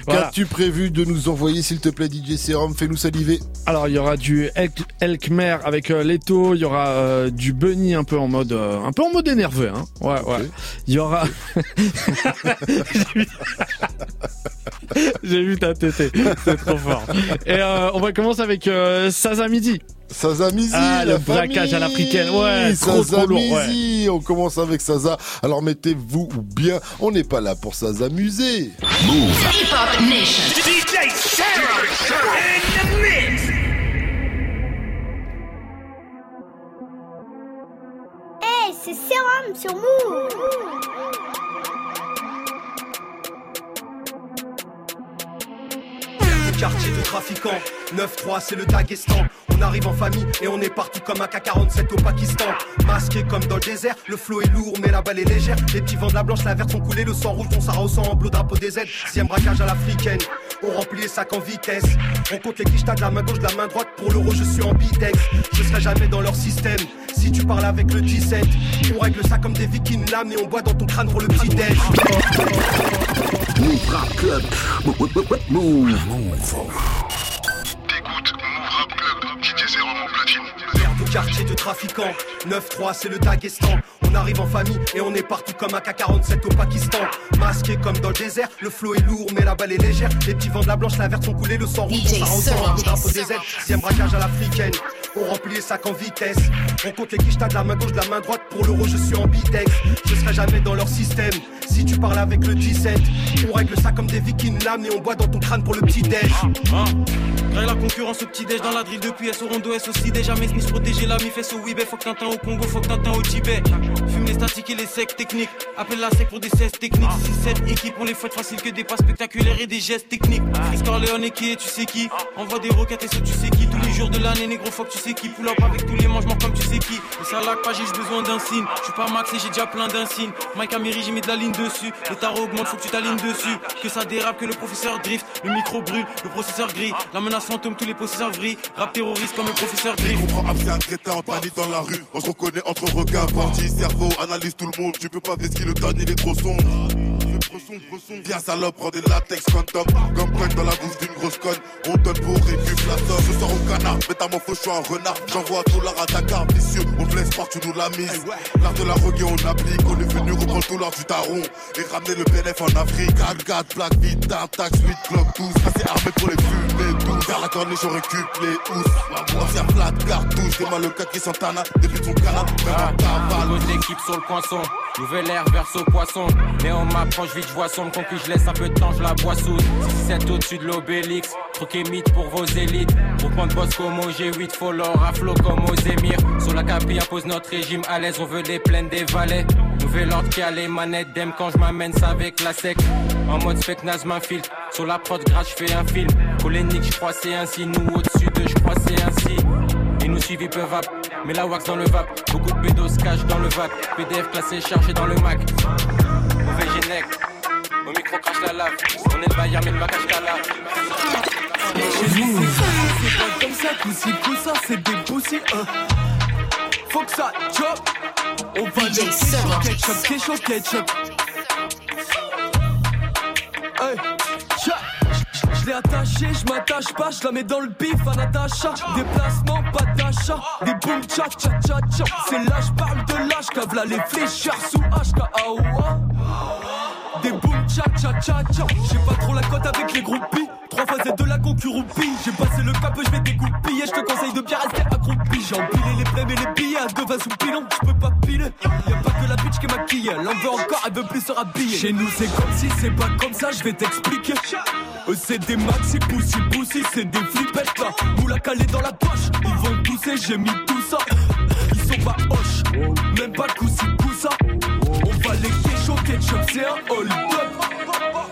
Speaker 6: Voilà.
Speaker 2: Qu'as-tu prévu de nous envoyer, s'il te plaît, DJ Serum? Fais-nous saliver.
Speaker 6: Alors, il y aura du Elkmer avec euh, Leto, il y aura euh, du Bunny un peu en mode euh, un peu en mode énervé hein. Ouais ouais. Il y aura J'ai vu- ta tétée, c'est trop fort. Et euh, on va commencer avec euh, Saza Midi.
Speaker 2: Saza Mizi,
Speaker 6: Ah, le braquage à l'africaine, ouais, trop
Speaker 2: Saza
Speaker 6: trop lourd, ouais.
Speaker 2: On commence avec Saza. Alors mettez-vous bien. On n'est pas là pour s'amuser.
Speaker 1: Hip Hop
Speaker 12: c'est Sérum sur Move.
Speaker 10: Quartier de trafiquants, 9-3 c'est le Daghestan. On arrive en famille et on est partout comme un K-47 au Pakistan. Masqué comme dans le désert, le flot est lourd mais la balle est légère. Les petits vents de la blanche, la verte sont coulés, le sang rouge, ton Sarah au en bleu drapeau des aides. Sixième braquage à l'africaine, on remplit les sacs en vitesse. On compte les quichetas de la main gauche, de la main droite. Pour l'euro, je suis en bidex. Je serai jamais dans leur système. Si tu parles avec le 17, on règle ça comme des vikings l'âme et on boit dans ton crâne pour le petit déj.
Speaker 16: Move Rap Club. Move.
Speaker 10: Merde de quartier de trafiquants 9-3 c'est le Daghestan. On arrive en famille et on est partout comme un K-47 au Pakistan. Masqué comme dans le désert Le flot est lourd mais la balle est légère. Les petits vents de la blanche, la verte sont coulés Le sang rouge,
Speaker 1: DJ Serum.
Speaker 10: le drapeau des ailes. Sixième braquage à l'africaine On remplit les sacs en vitesse. On compte les quichetas de la main gauche, de la main droite Pour l'euro je suis en bidex. Je serai jamais dans leur système. Si tu parles avec le 17 On règle ça comme des vikings. L'âme Et on boit dans ton crâne pour le petit déj.
Speaker 14: Grâce la concurrence au petit déj dans la drill depuis S au rondo S aussi déjà mes Smith protéger la mi fait au Wibet faut que Tintin au Congo faut que Tintin au Tibet Fume les statiques et les secs techniques. Appelle la sec pour des 16 techniques. 6-7 équipes on les fouette facile que des pas spectaculaires et des gestes techniques. Chris Corleone et qui est tu sais qui? Envoie des roquettes et ce tu sais qui? Tous les jours de l'année négro faut que tu sais qui Pull up avec tous les mangements comme tu sais qui. Et ça lag pas j'ai besoin d'un signe. Je suis pas max et j'ai déjà plein d'insignes. Mike Amiri j'ai mis de la ligne dessus. Le tarot augmente faut que tu t'alignes dessus. Que ça dérape que le professeur drift. Le micro brûle le processeur gris. La menace fantôme tous les possesseurs vrillent. Rap terroriste comme le professeur gris
Speaker 26: comprends c'est un crétin, on panique dans la rue. On se reconnaît entre regards, bandit, cerveau, analyse tout le monde. Tu peux pas qu'il le donne, il est trop sombre. Viens salope, prends des latex condom. Comme dans la bouche d'une grosse conne. On donne pour récup la somme. Je sors au canard, métamorphose, je suis un renard. J'envoie tout l'art à Dakar, vicieux. On te laisse tu nous la mise. L'art de la reggae, on applique. On est venu reprendre tout l'art du taron. Et ramener le BNF en Afrique. 4 Black, Vita, Tax, 8, Glock, 12. Assez armé pour les fumées, 12. Vers la corniche, on récup les housses. Ancien flat, cartouche. Des malocats qui Santana. Depuis son canard, même en cavale.
Speaker 27: L'équipe sur le coinçon. Nouvelle ère verse au poisson. Mais on m'approche vite, je vois sombre. Concu, je laisse un peu de temps, je la bois sous. 6-7 au-dessus de l'obélix. Troquez mythe pour vos élites. Groupement de boss comme au G8, follow, raflo comme aux émirs. Sur la capi impose notre régime à l'aise, on veut les plaines des valets. Nouvel ordre qui a les manettes, d'aime quand je m'amène ça avec la sec. En mode spec, naze m'infiltre. Sur la prod grâce, je fais un film. Polénique, je crois c'est ainsi. Nous au-dessus de, je crois c'est ainsi. Ils nous suivent, ils peuvent app. Mais la wax dans le vape. Beaucoup de pédos cachent dans le vac. PDF classé, chargé dans le Mac. Mauvais génèque. Au micro crache la lave. On est le Bayern mais le macache.
Speaker 14: C'est pas comme ça, coup-ci, coup-ça, c'est des poussis, hein. Faut que ça chop. On va le ketchup, ketchup, ketchup, ketchup. Je l'ai attaché, je m'attache pas, je la mets dans le bif à Natacha. Déplacement, pas d'achat, des boum tcha tcha tcha tcha. C'est là, je parle de l'âge, cave là les fléchards sous HK Aoua. Des boum tcha tcha tcha tcha. J'ai pas trop la cote avec les groupies. Trois facettes de la concurrupie. J'ai passé le cap, je vais dégoupiller. Je te conseille de bien rester accroupi. J'ai empilé les blèmes et les billets à deux vases ou pilon. Je peux pas piler. Y'a pas que la bitch qui est maquillée. Elle veut encore, elle veut plus se rhabiller. Chez nous, c'est comme si c'est pas comme ça, je vais t'expliquer. Euh, c'est des maxi poussi poussi, c'est des flippettes là. Moula calé dans la poche. Ils vont pousser, j'ai mis tout ça. Ils sont pas hoche, même pas coussi coussa. On va les kécho ketchup, c'est un hold up.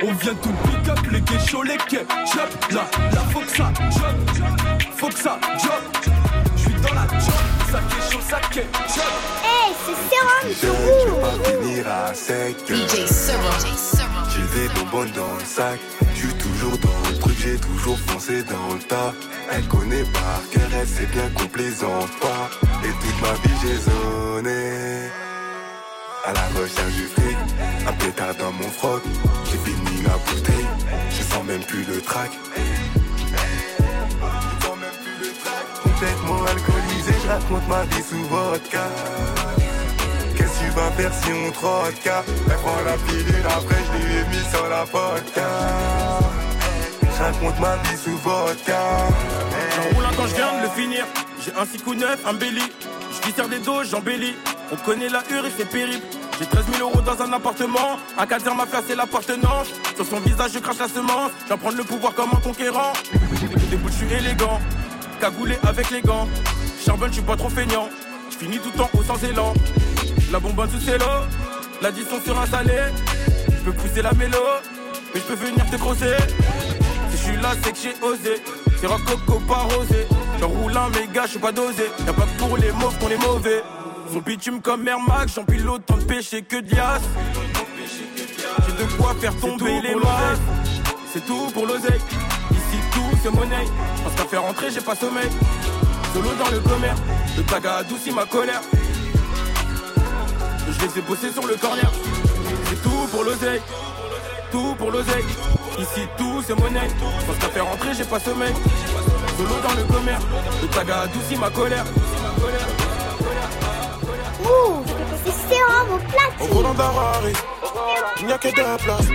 Speaker 14: On vient tout pick up, les kécho, les ketchup. Là, là, faut que ça jump, faut que ça jump. J'suis dans la jump, ça kécho, ça ketchup.
Speaker 12: Hey, c'est Sérum sur
Speaker 22: Je vais pas finir à sec.
Speaker 1: DJ Serum.
Speaker 22: J'ai des bonbonnes dans le sac. J'suis toujours dans le truc, j'ai toujours foncé dans le tas. Elle connaît par cœur, elle sait bien qu'on plaisante pas. Et toute ma vie j'ai zoné. À la recherche du fric, un pétard dans mon froc. J'ai fini la bouteille, je sens même plus le trac. Complètement alcoolisé, je raconte ma vie sous vodka. Qu'est-ce que tu vas faire si on trotte Elle prend la pilule, après je lui ai mis sur la vodka. Je raconte ma vie sous vodka.
Speaker 13: J'enroule quand je viens de le finir. J'ai un 6 coups neuf, un belly. Je sers des dos, j'embellis. On connaît la hure et c'est pénible. J'ai 13 000 euros dans un appartement. Un cadre m'a placé l'appartenance. Sur son visage, je crache la semence. J'en prendre le pouvoir comme un conquérant. Des bouts, je suis élégant. Cagoulé avec les gants. Charbonne, je suis pas trop feignant. Je finis tout le temps au sans élan. La bonbonne sous cello. L'addition sur un salé. Je peux pousser la mélo. Mais je peux venir te crosser. Si je suis là, c'est que j'ai osé. C'est rock coco pas rosé. J'en roule un méga, je suis pas dosé. Y'a pas que pour les mauves qu'on est mauvais. Son bitume comme Air Max, j'empile autant de péché que de. J'ai de quoi faire tomber les masses. C'est tout pour l'oseille. Ici tout c'est monnaie. Parce qu'à faire rentrer, j'ai pas sommeil. Solo dans le commerce. Le tag a adouci ma colère. Je les ai bossés sur le corner. C'est tout pour l'oseille. Tout pour l'oseille. Ici tout c'est monnaie. Parce qu'à faire rentrer, j'ai pas sommeil. Solo dans le commerce. Le tag a adouci ma colère.
Speaker 12: Move, c'est au
Speaker 14: Au
Speaker 12: platine.
Speaker 14: volant d'un Rari, il n'y a que deux places.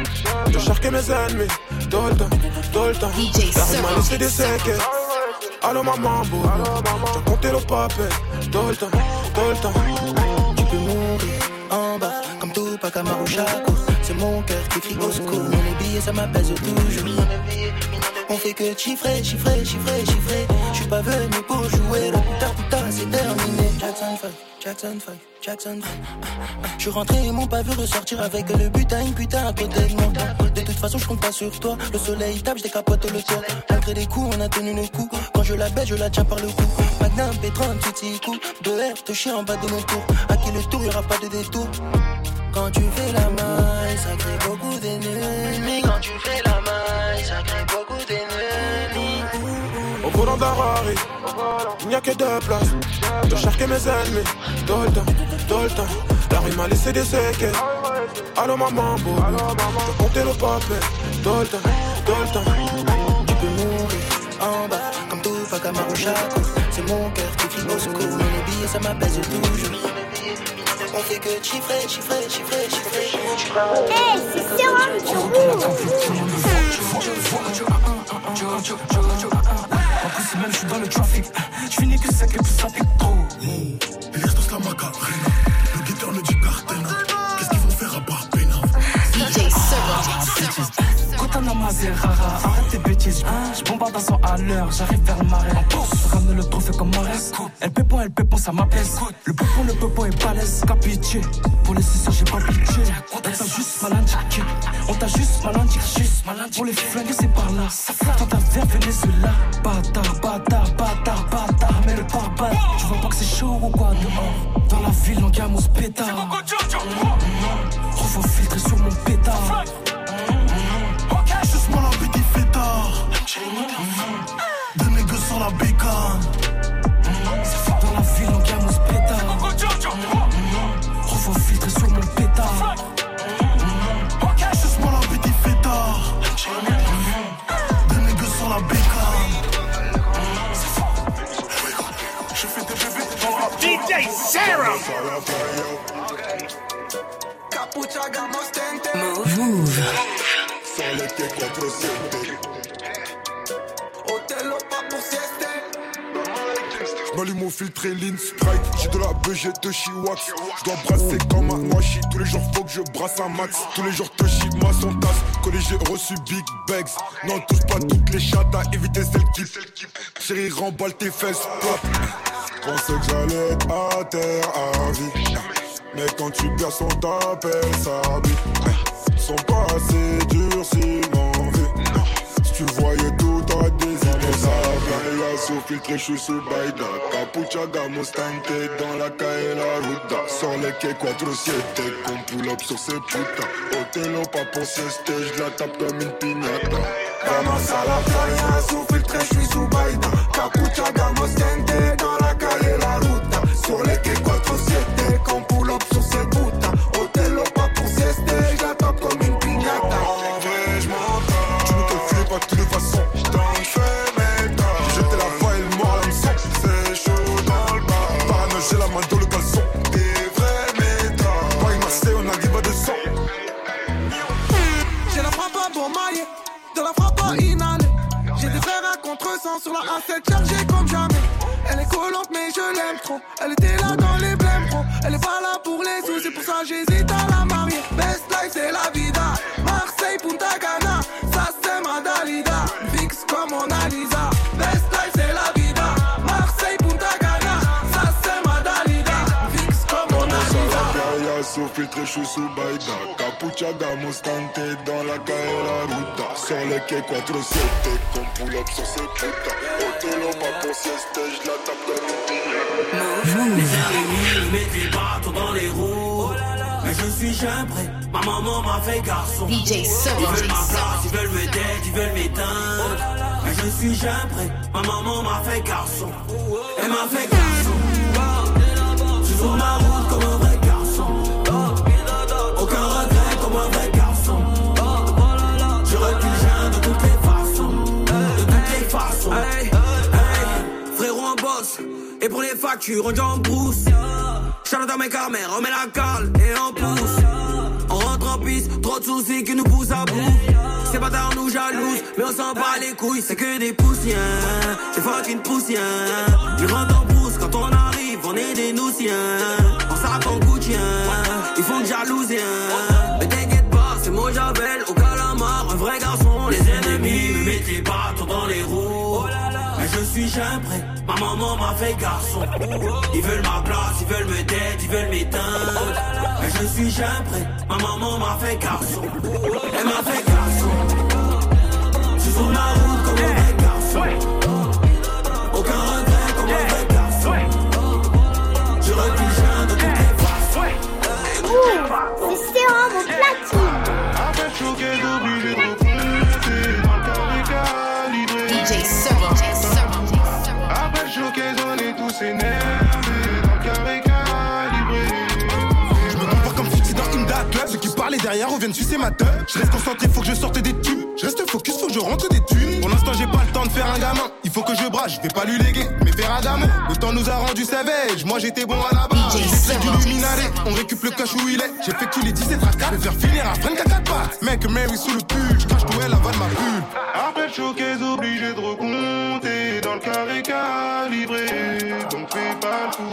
Speaker 14: Je cherche mes ennemis. Dolta, Dolta. La rue m'a laissé des séquelles. Allô maman, beau. J'ai compté le papel. Dolta, Dolta.
Speaker 28: Tu peux mourir en bas, comme tout pas Camaro Chaco. C'est mon cœur qui crie au secours. Les billets, ça m'apaise toujours. On fait que chiffrer, chiffrer, chiffrer, chiffrer. Je suis pas venu pour jouer. Le putain, putain, c'est terminé. Jackson 5, Jackson 5, Jackson 5. Je suis rentré, ils m'ont pas vu ressortir avec le butin, une putain à côté de moi. De toute façon, je compte pas sur toi. Le soleil tape, je décapote le toit. Malgré des coups, on a tenu le coup. Quand je la baisse, je la tiens par le cou. Magnum, P30, petit coup. De R, te chien en bas de mon tour. À qui le tour, y'aura pas de détour. Quand tu fais la maille, ça crée beaucoup d'ennemis. Quand tu fais la maille, ça crée beaucoup d'ennemis.
Speaker 14: D'un Rari, il n'y a que deux places. Je cherche que mes ennemis. Dolta, Dolta. La rue m'a laissé des séquelles. Allô maman, beau. J'ai compté le papel. Dolta, Dolta.
Speaker 28: Tu peux mourir en bas, comme tout pas Camaro Chaco. C'est mon cœur qui crie au secours. Mais les billets, ça m'apaise toujours. On fait que chiffrer, chiffrer, chiffrer, chiffrer.
Speaker 12: Hey, c'est Sérum Move.
Speaker 29: Même, je suis dans le trafic. Je finis que c'est que plus ça pique trop.
Speaker 8: Listos la macarena. Le guetteur me dit cartena. Qu'est-ce qu'ils vont faire à part pena
Speaker 1: DJ Serum.
Speaker 29: Kotana Mazerara, arrête tes bêtises. À 100 à l'heure, j'arrive vers le marais. Ramène le trophée comme Marès. Elle pépon, elle pépon, ça m'apaise. Le pépon, le pépon est balèze. Capitié, pour les sessions, j'ai pas pitié. On t'a juste mal indiqué. On t'a juste mal indiqué. Pour les flinguer, c'est par là. Dans ta vers Venezuela. Bâtard, bâtard, bâtard, bâtard. Mais le pare tu vois pas que c'est chaud ou quoi? Dehors. Dans la ville, on gamme au pétard. Trop
Speaker 8: filtrer sur
Speaker 9: Deux nègres sur la bécane.
Speaker 8: C'est fort dans la ville, on gamme au pétard. Faut filtrer sur mon pétard.
Speaker 9: Juste moi la fait. Deux nègres sur la bécane. Je fais des bébés
Speaker 30: DJ.
Speaker 1: Move.
Speaker 4: J'm'allume au filtre et lean strike. J'ai de la BG de Chiwax. J'dois brasser comme un noachi. Tous les jours faut que je brasse un max. Tous les jours Toshi ma son tasse. Collé j'ai reçu Big Bags. Non, touche pas toutes les chattes à éviter celles qui. Chérie, remballe tes fesses. Pop. Pensais que j'allais à terre à vie. Mais quand tu perds son t'appelle ça bite. Sont pas assez durs sinon vie. Si tu voyais tout, années Playa sous filtré, je suis sous Baïda. Capucha, Gamostante dans la calle la ruta. Sur les quais 4 7 qu'on pull up sur ces putains. Otelo, pas pour sieste, je la tape comme une pignata
Speaker 9: Vamos à la playa, sous filtré, je suis sous Baïda. Capucha, Gamostente, Ma
Speaker 30: maman m'a fait garçon. Elle m'a fait garçon. Je sur ma route comme un vrai garçon. Aucun regret comme un vrai garçon. Je recule de toutes les façons. De toutes les façons. Frérot en boss. Et pour les factures, on en brousse. Charlotte dans mes caméras, on met la cale et on pousse. On rentre en piste, trop de soucis qui nous poussent à bout. C'est pas nous jalouse, mais on s'en bat les couilles, poussières. C'est fucking poussières. Ils rentrent en brousse quand on arrive, on est des noussiens. On de chien, ils font de jalousien. Mais t'inquiète pas, c'est moi j'appelle au calamar, un vrai garçon. Les ennemis me mettent les bâtons dans les roues. Mais je suis jamais prêt, ma maman m'a fait garçon. Ils veulent ma place, ils veulent me dead, ils veulent m'éteindre. Mais je suis jamais prêt, ma maman m'a fait garçon. Elle m'a fait garçon. Je suis sur ma route garçon. Aucun regret comme un vrai garçon. Je jamais de toutes les façons.
Speaker 12: C'est sérum au platine.
Speaker 9: Après choqué d'obligé de repousser dans le carré calibré.
Speaker 1: DJ Seul.
Speaker 9: Après choqué, on est tous énervés dans le carré calibré.
Speaker 4: Je me compare comme si dans une date. Ceux qui parlaient derrière reviennent sucer ma tête. Je reste concentré, faut que je sorte des tubes. Je reste focus, faut que je rentre des thunes. Pour l'instant, j'ai pas le temps de faire un gamin. Il faut que je brasse, je vais pas lui léguer. Mais faire Adamo, le temps nous a rendu savage. Moi j'étais bon à la base. J'ai fait du luminaré. On récup le cache où il est. J'ai fait que les 17 à 4. Je vais faire finir à Frank à 4 pattes. Mec, Mary sous le pull. Je crache tout elle avale ma bulle.
Speaker 9: Après choqué, obligé de recompter dans le carré calibré. Donc fais pas le fou.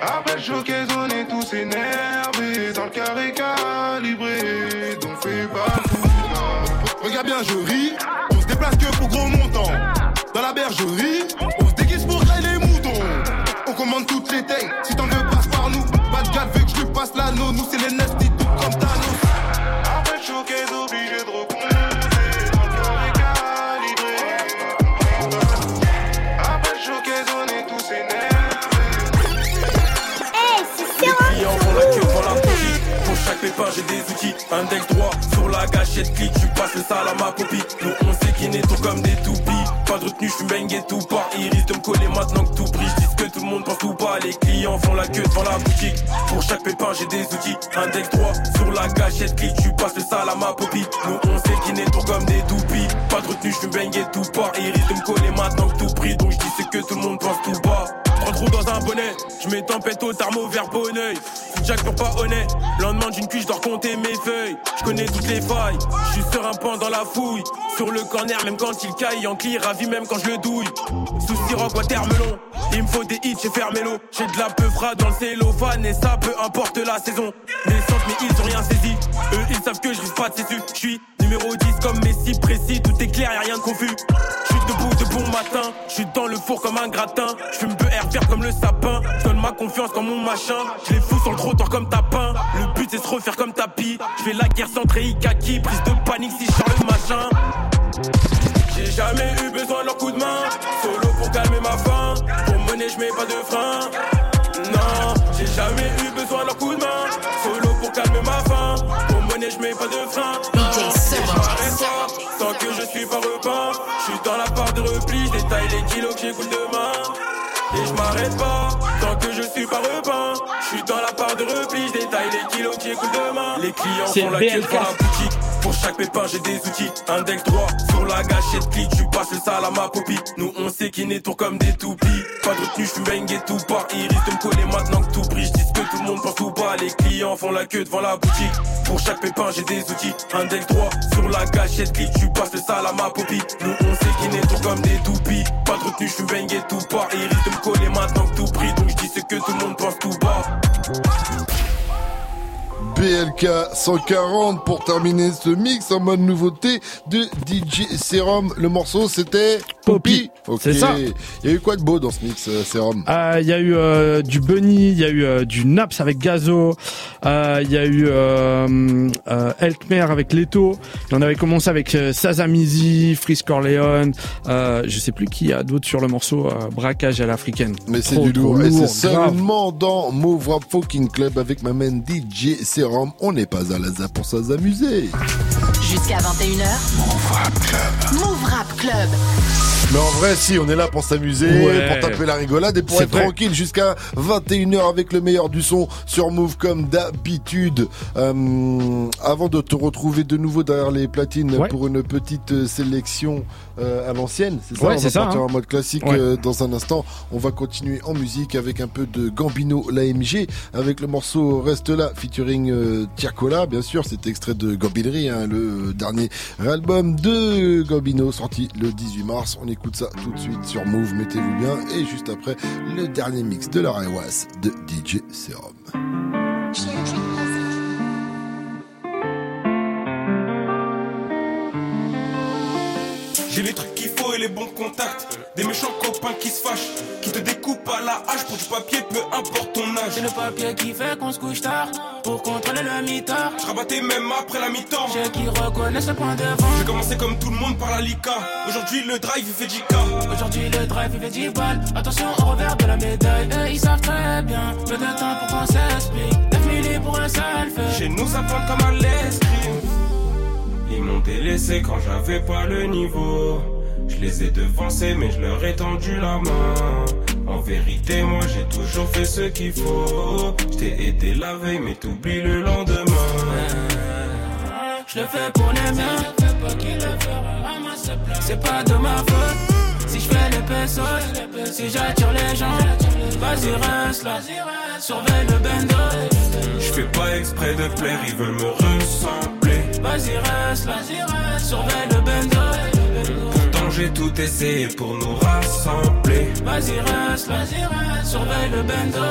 Speaker 9: Après choqué, on est tous énervés dans le carré calibré.
Speaker 4: Je ris. On se déplace que pour gros montants. Dans la bergerie, on se déguise pour grailler les moutons. On commande toutes les tailles. Si t'en veux, passe par nous. Pas de gars, veut que je lui passe l'anneau. Nous, c'est les nestis, tout comme Thanos.
Speaker 9: Après choqué, obligé de
Speaker 31: j'ai des outils.
Speaker 32: Index droit sur la gâchette, clic, tu passes le sale à ma copie. Nous on sait qui n'est tout comme des toupies. Pas de retenue, je suis et tout part. Ils risquent de me coller maintenant que tout brille. Je que tout le monde pense tout pas. Les clients font la queue devant la boutique. Pour chaque pépin, j'ai des outils. Index droit sur la gâchette, clic, tu passes le sale à ma copie. Nous on sait qui n'est tout comme des toupies. Pas de retenue, je suis et tout part. Ils risquent de me coller maintenant que tout brille. Donc je dis que tout le monde pense tout bas. Trois dans un bonnet, je mets tempête au thermo vers bonnet. Jack pour pas honnête, lendemain d'une cuisse, je dois compter mes feuilles. Je connais toutes les failles, je suis sur un pan dans la fouille. Sur le corner, même quand il caille, en clear, ravi même quand je le douille. Sous sirop, watermelon, il me faut des hits, j'ai fermé l'eau. J'ai de la peufra dans le cellophane et ça peu importe la saison. Naissance, mais ils ont rien saisi. Eux, ils savent que je risque pas de. Je suis numéro 10 comme Messi précis, tout est clair, y'a rien de confus. Je suis debout de bon matin, je suis dans le four comme un gratin. Je fume BR vert comme le sapin, je donne ma confiance comme mon machin. Je les fous sur le trottoir comme tapin. Le but c'est se refaire comme tapis. Je fais la guerre sans Ikaki, prise de panique si je sors le machin. J'ai jamais eu besoin de leur coup de main. Solo pour calmer ma faim. Pour mener, je mets pas de frein. Non, j'ai jamais eu besoin de leur coup de main. Solo pour calmer ma faim. Pour mener, je mets pas de frein. Tant que je suis pas repeint. Je suis dans la part de repli. Je détaille les kilos que j'écoute demain. Et je m'arrête pas tant que je suis pas repeint. De repli, je détaille les Les clients font la queue pour la boutique. Pour chaque pépin, j'ai des outils. Index droit sur la gâchette, clic. Tu passes le sale à ma copie. Nous, on sait qu'il n'est tour comme des toupies. Pas de retenue, je suis tout part. Ils risquent de me coller maintenant que tout brille. Je que tout le monde pense tout bas. Les clients font la queue devant la boutique. Pour chaque pépin, j'ai des outils. Index droit sur la gâchette, clic. Tu passes le sale à ma copie. Nous, on sait qu'il n'est tour comme des toupies. Pas de retenue, je suis tout part. Ils risquent de me coller maintenant que tout brille. Donc je dis ce que tout le monde pense tout bas.
Speaker 2: BLK 140 pour terminer ce mix en mode nouveauté de DJ Serum. Le morceau c'était Poppy.
Speaker 6: C'est ça.
Speaker 2: Il y a eu quoi de beau dans ce mix euh, Serum
Speaker 6: euh, Il y a eu euh, du Bunny, il y a eu du Naps avec Gazo, il y a eu Elkmer avec Leto. on avait commencé avec Sazamizi, Freeze Corleone, je sais plus qui a d'autres sur le morceau Braquage à l'africaine.
Speaker 2: Mais c'est du lourd, et c'est seulement dans Move Rap Fucking Club avec ma main DJ Serum on n'est pas à l'aise pour s'amuser.
Speaker 1: Jusqu'à 21h.
Speaker 2: Move Rap Club.
Speaker 1: Move Rap Club.
Speaker 2: Mais en vrai, si, on est là pour s'amuser, pour taper la rigolade et pour être tranquille jusqu'à 21h avec le meilleur du son sur Move comme d'habitude. Euh, avant de te retrouver de nouveau derrière les platines pour une petite sélection euh, à l'ancienne, c'est ça?
Speaker 6: On va
Speaker 2: partir
Speaker 6: hein.
Speaker 2: en mode classique euh, dans un instant. On va continuer en musique avec un peu de Gambino l'AMG avec le morceau Reste là featuring euh, Tiakola, bien sûr, c'est extrait de Gambinerie, hein, le dernier album de Gambino sorti le 18 mars. On écoute ça tout de suite sur Move, mettez-vous bien. Et juste après, le dernier mix de la de DJ Serum.
Speaker 32: J'ai les trucs qu'il faut et les bons contacts. Des méchants copains qui se fâchent, qui te découpent à la hache pour du papier, peu importe ton âge.
Speaker 33: C'est le papier qui fait qu'on se couche tard, pour contrôler le mitard.
Speaker 32: Je rabattais même après la mi-temps.
Speaker 33: J'ai qui reconnaissent le point de vente.
Speaker 32: J'ai commencé comme tout le monde par la Lika. Aujourd'hui le drive il fait 10K.
Speaker 33: Aujourd'hui le drive il fait 10 balles. Attention au revers de la médaille. Et ils savent très bien, peu de temps pour qu'on s'explique. 9 pour un seul fait.
Speaker 32: Chez nous ça prend comme à l'escrime. Ils m'ont délaissé quand j'avais pas le niveau. Je les ai devancés, mais je leur ai tendu la main. En vérité, moi j'ai toujours fait ce qu'il faut. Je t'ai aidé la veille, mais t'oublies le lendemain.
Speaker 33: Je le fais pour les miens. C'est pas de ma faute. Si je fais les pesos, si j'attire les gens, vas-y reste là. Surveille le bendo.
Speaker 32: Je fais pas exprès de plaire, ils veulent me ressembler.
Speaker 33: Vas-y reste là, surveille le bendo.
Speaker 32: Pourtant j'ai tout essayé pour nous rassembler.
Speaker 33: Vas-y reste là, surveille le bendo.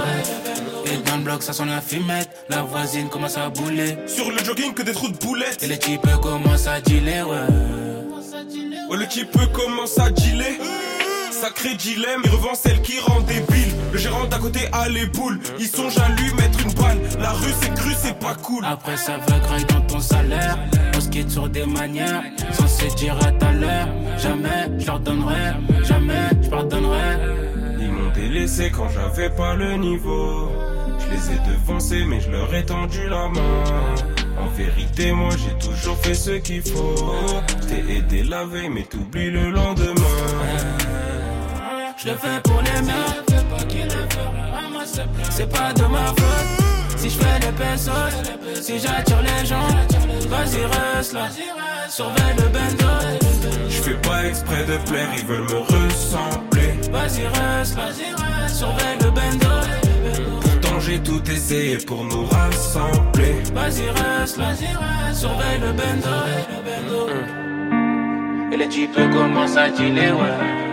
Speaker 33: Et dans le bloc ça sent la fumette, la voisine commence à bouler.
Speaker 32: Sur le jogging que des trous de boulettes.
Speaker 33: Et les types commencent à dealer, ouais.
Speaker 32: Ouais, le type commence à dealer. Sacré dilemme, il revend celle qui rend débile. Le gérant d'à côté a les boules. Ils songe à lui mettre une balle. La rue c'est cru, c'est pas cool.
Speaker 33: Après ça veut grailler dans ton salaire. On se quitte sur des manières. Sans se dire à ta l'heure. Jamais je leur donnerai. Jamais je pardonnerai.
Speaker 32: Ils m'ont délaissé quand j'avais pas le niveau. Je les ai devancés, mais je leur ai tendu la main. En vérité, moi j'ai toujours fait ce qu'il faut. T'es aidé la veille, mais t'oublies le lendemain.
Speaker 33: Je le fais pour les miens. C'est pas de ma faute. Si je fais des pesos, si j'attire les gens, vas-y reste là. Surveille le bendo.
Speaker 32: Je fais pas exprès de plaire, ils veulent me ressembler.
Speaker 33: Vas-y reste là. Surveille le bendo.
Speaker 32: Pourtant j'ai tout essayé pour nous rassembler.
Speaker 33: Vas-y reste là. Surveille le bendo. Et les types commencent à dealer, ouais.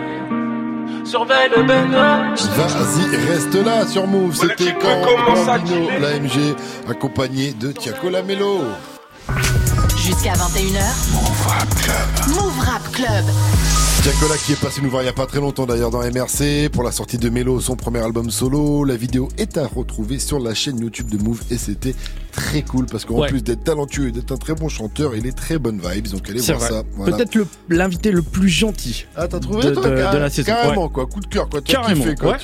Speaker 33: Surveille le bendo.
Speaker 2: Vas-y, reste là sur Move. C'était quand Bambino, l'AMG, accompagné de Tiago Lamelo.
Speaker 1: Jusqu'à 21h. Move Rap Club. Move Rap Club.
Speaker 2: Tiakola qui est passé nous voir il y a pas très longtemps d'ailleurs dans MRC pour la sortie de Melo, son premier album solo. La vidéo est à retrouver sur la chaîne YouTube de Move et c'était très cool parce qu'en
Speaker 6: Ouais.
Speaker 2: plus d'être talentueux et d'être un très bon chanteur, il est très bonne vibes. Donc allez voir
Speaker 6: vrai.
Speaker 2: ça. Voilà.
Speaker 6: Peut-être l'invité le plus gentil.
Speaker 2: Ah, t'as trouvé
Speaker 6: de,
Speaker 2: toi,
Speaker 6: de- de la saison.
Speaker 2: Carrément
Speaker 6: Ouais.
Speaker 2: quoi, coup de cœur quoi.
Speaker 6: Carrément.
Speaker 2: kiffé quoi.
Speaker 6: Ouais,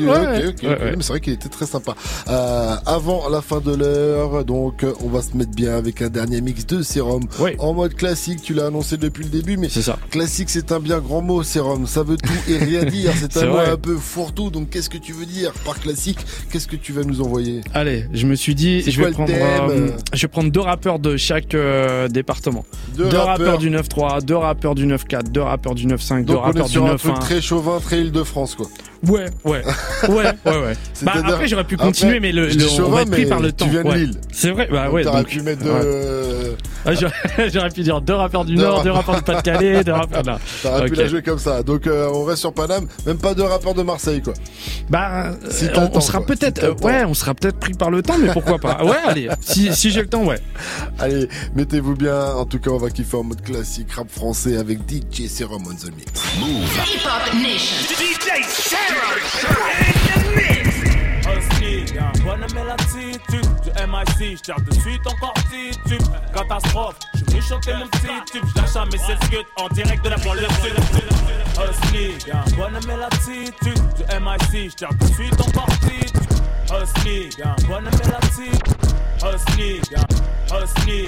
Speaker 2: Tu-. Mais c'est vrai qu'il était très sympa. Euh, avant la fin de l'heure, donc on va se mettre bien avec un dernier mix de Sérum en mode classique. Tu l'as annoncé depuis le début, mais
Speaker 6: ça.
Speaker 2: classique c'est un bien grand mot. Sérum, ça veut tout et rien dire. C'est un mot un peu fourre-tout. Donc qu'est-ce que tu veux dire par classique? Qu'est-ce que tu vas nous envoyer?
Speaker 6: Allez, je me suis dit, je vais prendre, euh, je vais prendre deux rappeurs de chaque euh, département.
Speaker 2: Deux
Speaker 6: deux
Speaker 2: rappeurs.
Speaker 6: rappeurs du 9-3, deux rappeurs du 9-4, deux rappeurs du 9-5, deux rappeurs du
Speaker 2: sur un truc
Speaker 6: 9-1.
Speaker 2: très chauvin, très Île-de-France quoi.
Speaker 6: Ouais, ouais, ouais, ouais, ouais. Bah, après j'aurais pu continuer,
Speaker 2: Après,
Speaker 6: mais le, le- on
Speaker 2: chauvin,
Speaker 6: va être pris par le
Speaker 2: tu
Speaker 6: temps.
Speaker 2: viens de
Speaker 6: ouais. C'est vrai, bah
Speaker 2: Donc
Speaker 6: ouais.
Speaker 2: T'aurais pu mettre de.
Speaker 6: ouais. Ah, j'aurais pu dire deux rappeurs du
Speaker 2: Deux
Speaker 6: Nord, deux
Speaker 2: rappeurs.
Speaker 6: du Pas-de-Calais, deux rappeurs là.
Speaker 2: T'aurais pu
Speaker 6: Ok.
Speaker 2: la jouer comme ça. Donc euh, on reste sur Paname, même pas de rappeurs de Marseille quoi.
Speaker 6: Bah,
Speaker 2: Si
Speaker 6: euh, on, sera peut-être,
Speaker 2: Si
Speaker 6: euh, ouais, on sera peut-être pris par le temps, mais pourquoi pas. Ouais, allez, si, si j'ai le temps, ouais.
Speaker 2: Allez, mettez-vous bien. En tout cas, on va kiffer en mode classique rap français avec DJ Serum on the mix.
Speaker 1: Hip Hop Nation.
Speaker 33: DJ Sarah in the mix. MIC, j'tire de suite encore titube. Catastrophe, j'suis venu chanter mon petit tube, j'lâche un message scut en direct de la banlieue sud. Husky, y'a un bonhomme et l'attitude du MIC, j'tire de suite encore titube. Husky, y'a un bonhomme et l'attitude. Husky, y'a Husky,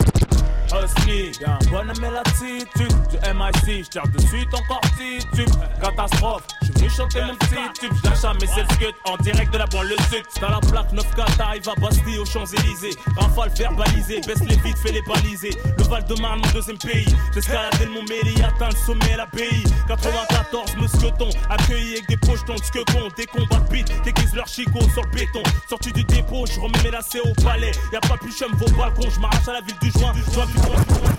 Speaker 33: Husky, y'a un bonhomme et l'attitude du MIC, j'tire de suite encore titube. Catastrophe, j'suis venu chanter mon petit tube, j'lâche message scut en direct de la banlieue sud. À la plaque 9K, t'arrives à Bastille aux Champs-Élysées. Rafale verbalisé, baisse les vides, fais les baliser. Le Val de Marne, mon deuxième pays. J'escaladais le Mont Méli, atteint le sommet, l'abbaye. 94, mousqueton, accueilli avec des poches de que con. Des combats de beat, déguise leur chicot sur le béton. Sorti du dépôt, je remets mes lacets au palais. Y'a pas plus chum vos balcons, je m'arrache à la ville du joint.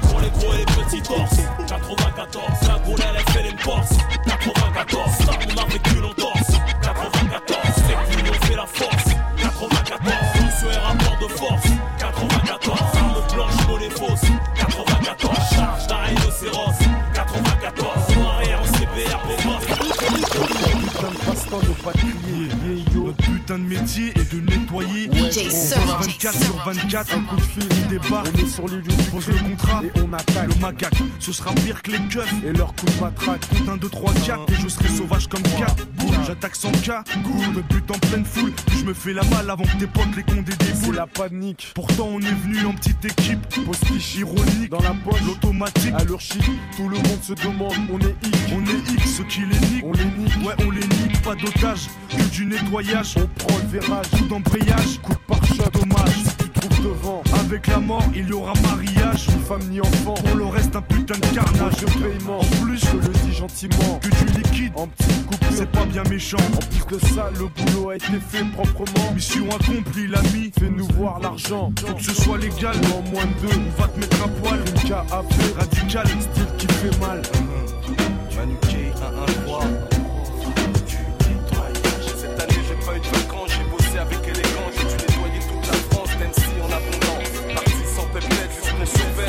Speaker 33: Pour les gros et les petits torses. 94, la goule elle fait les corse. 94, ça on a vécu longtemps.
Speaker 34: Putain de métier est de nettoyer.
Speaker 1: DJ
Speaker 34: On
Speaker 1: Search.
Speaker 34: va 24 sur 24, un coup de fil, on débarque. On est sur les lieux, on pose le contrat et on attaque. Le magac, ce sera pire que les keufs et leur coup de matraque. Compte 1, 2, 3, 4 et je serai sauvage comme 4. J'attaque sans cas, goût, me bute en pleine foule. Je me fais la malle avant que tes potes les condés déboulent. la panique. Pourtant on est venu en petite équipe. Postiche ironique dans la poche, l'automatique. À leur chic, tout le monde se demande, on est X. On est X, ceux qui les niquent. On les nique, ouais, on les nique. Pas d'otage, que du nettoyage. On prend le virage, tout d'embrayage. Coup de pare-choc, dommage. Si tu trouves devant, avec la mort, il y aura mariage. Ni femme ni enfant, pour le reste, un putain de carnage. De paiement, en plus, je le dis gentiment. Que du liquide, en petite coupe, c'est pas bien méchant. En plus de ça, le boulot a été fait proprement. Mission accomplie, l'ami, fais-nous voir l'argent. Faut que ce soit légal, mais en moins de deux, on va te mettre à poil. Une cas à fait radical, style qui fait mal.
Speaker 32: Manuqué 113 Cette année j'ai pas eu de avec élégance, j'ai dû nettoyer toute la France, même si en abondance. Parti sans pépette, mon sauvage.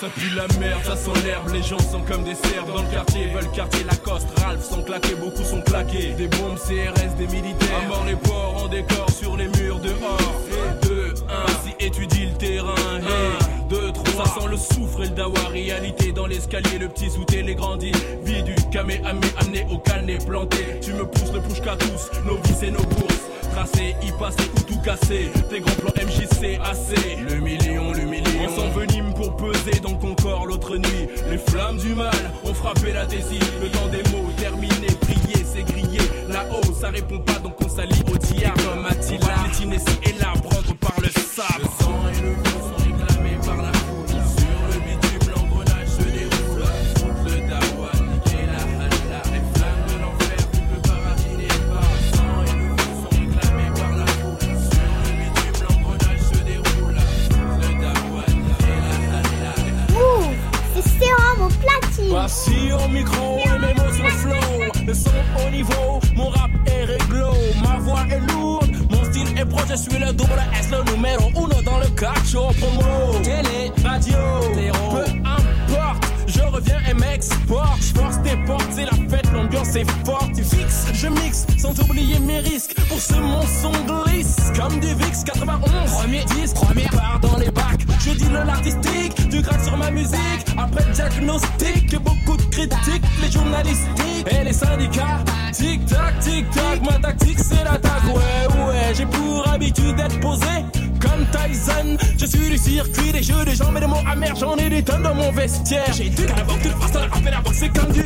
Speaker 13: Ça pue la merde, ça sent l'herbe, les gens sont comme des cerfs dans le quartier, veulent quartier Lacoste, Ralph sont claqués, beaucoup sont claqués. Des bombes CRS, des militaires, à mort les porcs en décor sur les murs dehors. Et 2, 1, si étudie le terrain, hey, 2, 3, ça sent le soufre et le Dawa, réalité dans l'escalier, le petit sous les grandit. Vie du camé, amé, amené au calné, planté. Tu me pousses le push qu'à tous, nos vies et nos courses. Tracé, y passer ou tout casser. Tes grands plans MJC, assez. Le million, le million. On s'envenime pour peser dans ton corps l'autre nuit. Les flammes du mal ont frappé la désir. Le temps des mots terminé, prier, c'est grillé. Là-haut, ça répond pas, donc on s'allie au diable. Comme Attila, et là, prendre sabre. Le sang et le feu sont réclamés par la foule. Sur le bitume, l'engrenage se déroule. Contre le dawa, niquer la halala. Les flammes de l'enfer, tu peux pas rafiner pas. Le sang et le feu sont réclamés par la foule. Sur le bitume, l'engrenage se déroule. Contre le dawa, niquer la halala.
Speaker 12: Move, c'est sérum au platine.
Speaker 13: Voici au micro et mes mots sont flow. Le son au niveau, mon rap est réglo. Ma voix est lourde, est proche. Je suis le double S, le numéro uno dans le cacho promo. Télé, radio, peu importe. Je reviens et m'exporte. Force tes portes, c'est la fête, l'ambiance est forte. Tu fixes, je mixe, sans oublier mes risques. Pour ce mon son glisse, comme du VIX 91. Premier disque, première part dans les bacs. Je dis le l'artistique, du grade sur ma musique. Après diagnostic, beaucoup de critiques, les journalistiques et les syndicats. Tic tac, tic tac, ma tactique c'est l'attaque. Ouais, ouais, j'ai pour habitude d'être posé. Comme Tyson, je suis du circuit des jeux des jambes et des mots amers. J'en ai des tonnes dans mon vestiaire. J'ai du la banque, tu le la rap et la boxe, c'est comme du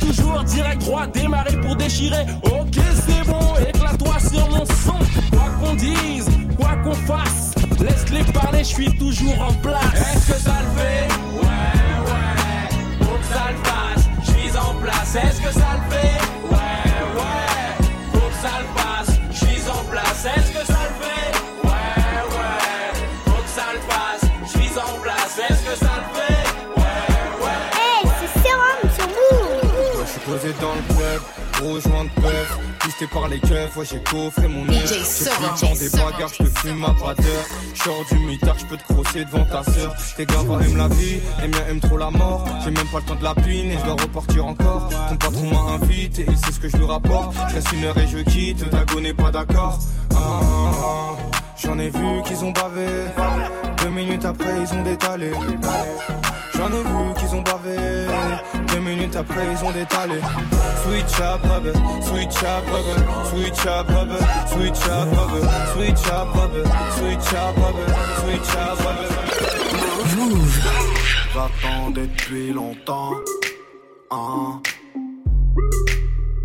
Speaker 13: Toujours direct droit, démarrer pour déchirer. Ok, c'est bon, éclate-toi sur mon son. Quoi qu'on dise, quoi qu'on fasse, laisse-les parler, je suis toujours en place. Est-ce que
Speaker 27: gros joint de bœuf, pisté par les keufs, ouais j'ai coffré mon œuf. J'ai pris dans des bagarres, je te fume ma bradeur. Je sors du mitard, je peux te crosser devant ta sœur. Tes gars aiment la vie, les miens aiment trop la mort. J'ai même pas le temps de la pine et je dois repartir encore. Ton patron m'a invité, il sait ce que je lui rapporte. Je reste une heure et je quitte, Dago n'est pas d'accord. Ah, ah, ah. J'en ai vu qu'ils ont bavé. Deux minutes après, ils ont détalé. J'en ai vu qu'ils ont bavé. Deux minutes après, ils ont détalé. Switch up, rubber. Switch up, rubber. Switch up, rubber. Switch up, rubber. Switch up, rubber. Switch up, rubber. Switch up, rubber.
Speaker 8: J'attendais depuis longtemps. Hein.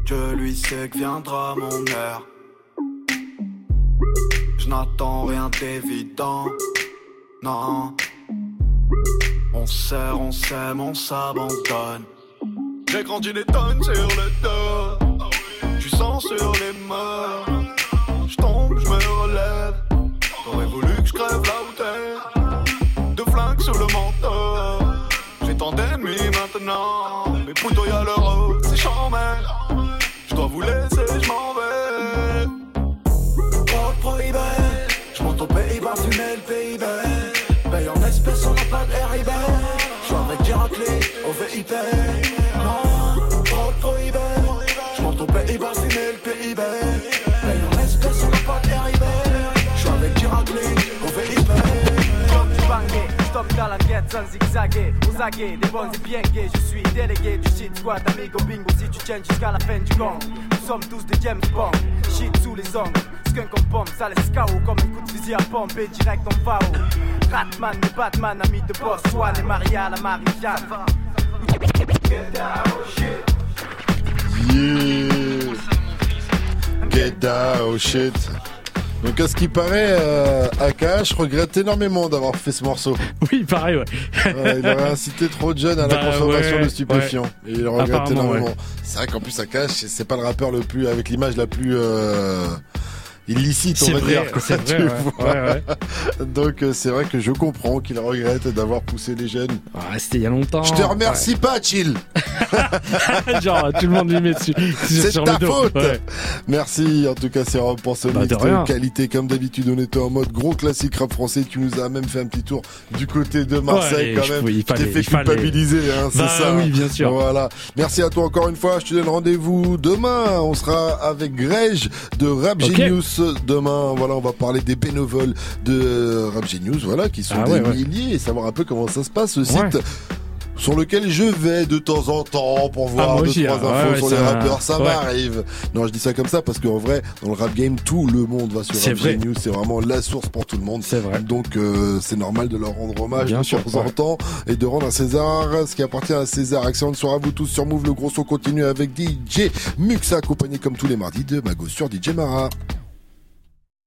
Speaker 8: Je lui sais que viendra mon heure. Je n'attends rien d'évident. Non. On sert, on s'aime, on s'abandonne. J'ai grandi les tonnes sur le dos. Du sang sur les morts. Je tombe, je me relève. T'aurais voulu que je crève la hauteur. Deux flingues sur le manteau. J'ai tant d'ennemis maintenant. Mais plutôt y'a l'euro, c'est charmant. Je dois vous laisser, je m'en vais. Trop prohibé. Je monte au Pays-Bas, fumer le PIB. Paye en espèces, on n'a pas RIB. Je suis avec Diraclé au VIP. Pays-Bas, le. Paye en espèces, on n'a pas. Je suis avec Diraclé au VIP.
Speaker 10: Comme du bangé, stop dans la miette sans zigzaguer. Aux aguets, des bons et bien gays. Je suis délégué du shit squad, amigo bingo. Si tu tiens jusqu'à la fin du gang, nous sommes tous des James Bond. Shit sous les ongles, skunk en pompe, ça laisse KO comme un coup de fusil à pompe et direct en FAO. Ratman, le Batman, ami de boss, Swan et Maria, la Marie-Jeanne.
Speaker 2: Yeah. Get out, shit. Donc à ce qui paraît, euh, Akash regrette énormément d'avoir fait ce morceau.
Speaker 6: Oui, pareil, ouais.
Speaker 2: Ouais, il aurait incité trop de jeunes à la
Speaker 6: Bah,
Speaker 2: consommation
Speaker 6: ouais,
Speaker 2: de stupéfiants.
Speaker 6: ouais.
Speaker 2: Et il regrette énormément. C'est vrai qu'en plus Akash, c'est- c'est pas le rappeur le plus avec l'image la plus euh, illicite, on va
Speaker 6: vrai,
Speaker 2: dire. quoi,
Speaker 6: vrai,
Speaker 2: tu
Speaker 6: ouais.
Speaker 2: Donc euh, c'est vrai que je comprends qu'il regrette d'avoir poussé les jeunes.
Speaker 6: Ah, c'était il y a longtemps.
Speaker 2: Je te remercie pas, Chill.
Speaker 6: Genre, tout le monde lui met dessus.
Speaker 2: C'est ta faute. Merci en tout cas c'est Rob pour ce
Speaker 6: Bah,
Speaker 2: mix
Speaker 6: de
Speaker 2: qualité comme d'habitude on était en mode gros classique rap français tu nous as même fait un petit tour du côté de Marseille quand même
Speaker 6: pouvais- il fallait-
Speaker 2: fait
Speaker 6: il
Speaker 2: culpabiliser hein, c'est
Speaker 6: Bah
Speaker 2: ça
Speaker 6: oui, bien sûr.
Speaker 2: voilà merci à toi encore une fois je te donne rendez-vous demain on sera avec Grège de Rap. Genius tous. Demain, voilà, on va parler des bénévoles de Rap Genius, voilà, qui sont
Speaker 6: Ah
Speaker 2: des
Speaker 6: ouais, ouais.
Speaker 2: milliers et savoir un peu comment ça se passe, ce
Speaker 6: Ouais.
Speaker 2: site. Sur lequel je vais de temps en temps pour voir
Speaker 6: Ah, moi
Speaker 2: deux
Speaker 6: aussi,
Speaker 2: trois
Speaker 6: hein.
Speaker 2: infos
Speaker 6: Ouais,
Speaker 2: sur les rappeurs, ça
Speaker 6: ouais.
Speaker 2: m'arrive. Non, je dis ça comme ça parce qu'en vrai, dans le rap game, tout le monde va sur Rap
Speaker 6: vrai.
Speaker 2: Genius, c'est vraiment la source pour tout le monde.
Speaker 6: C'est vrai.
Speaker 2: Donc euh, c'est normal de leur rendre hommage
Speaker 6: Bien
Speaker 2: de
Speaker 6: sûr,
Speaker 2: temps en temps et de rendre à César ce qui appartient à César. Excellente soirée à vous tous sur Move. Le gros son continue avec DJ Muxa accompagné comme tous les mardis de Mago sur DJ Mara.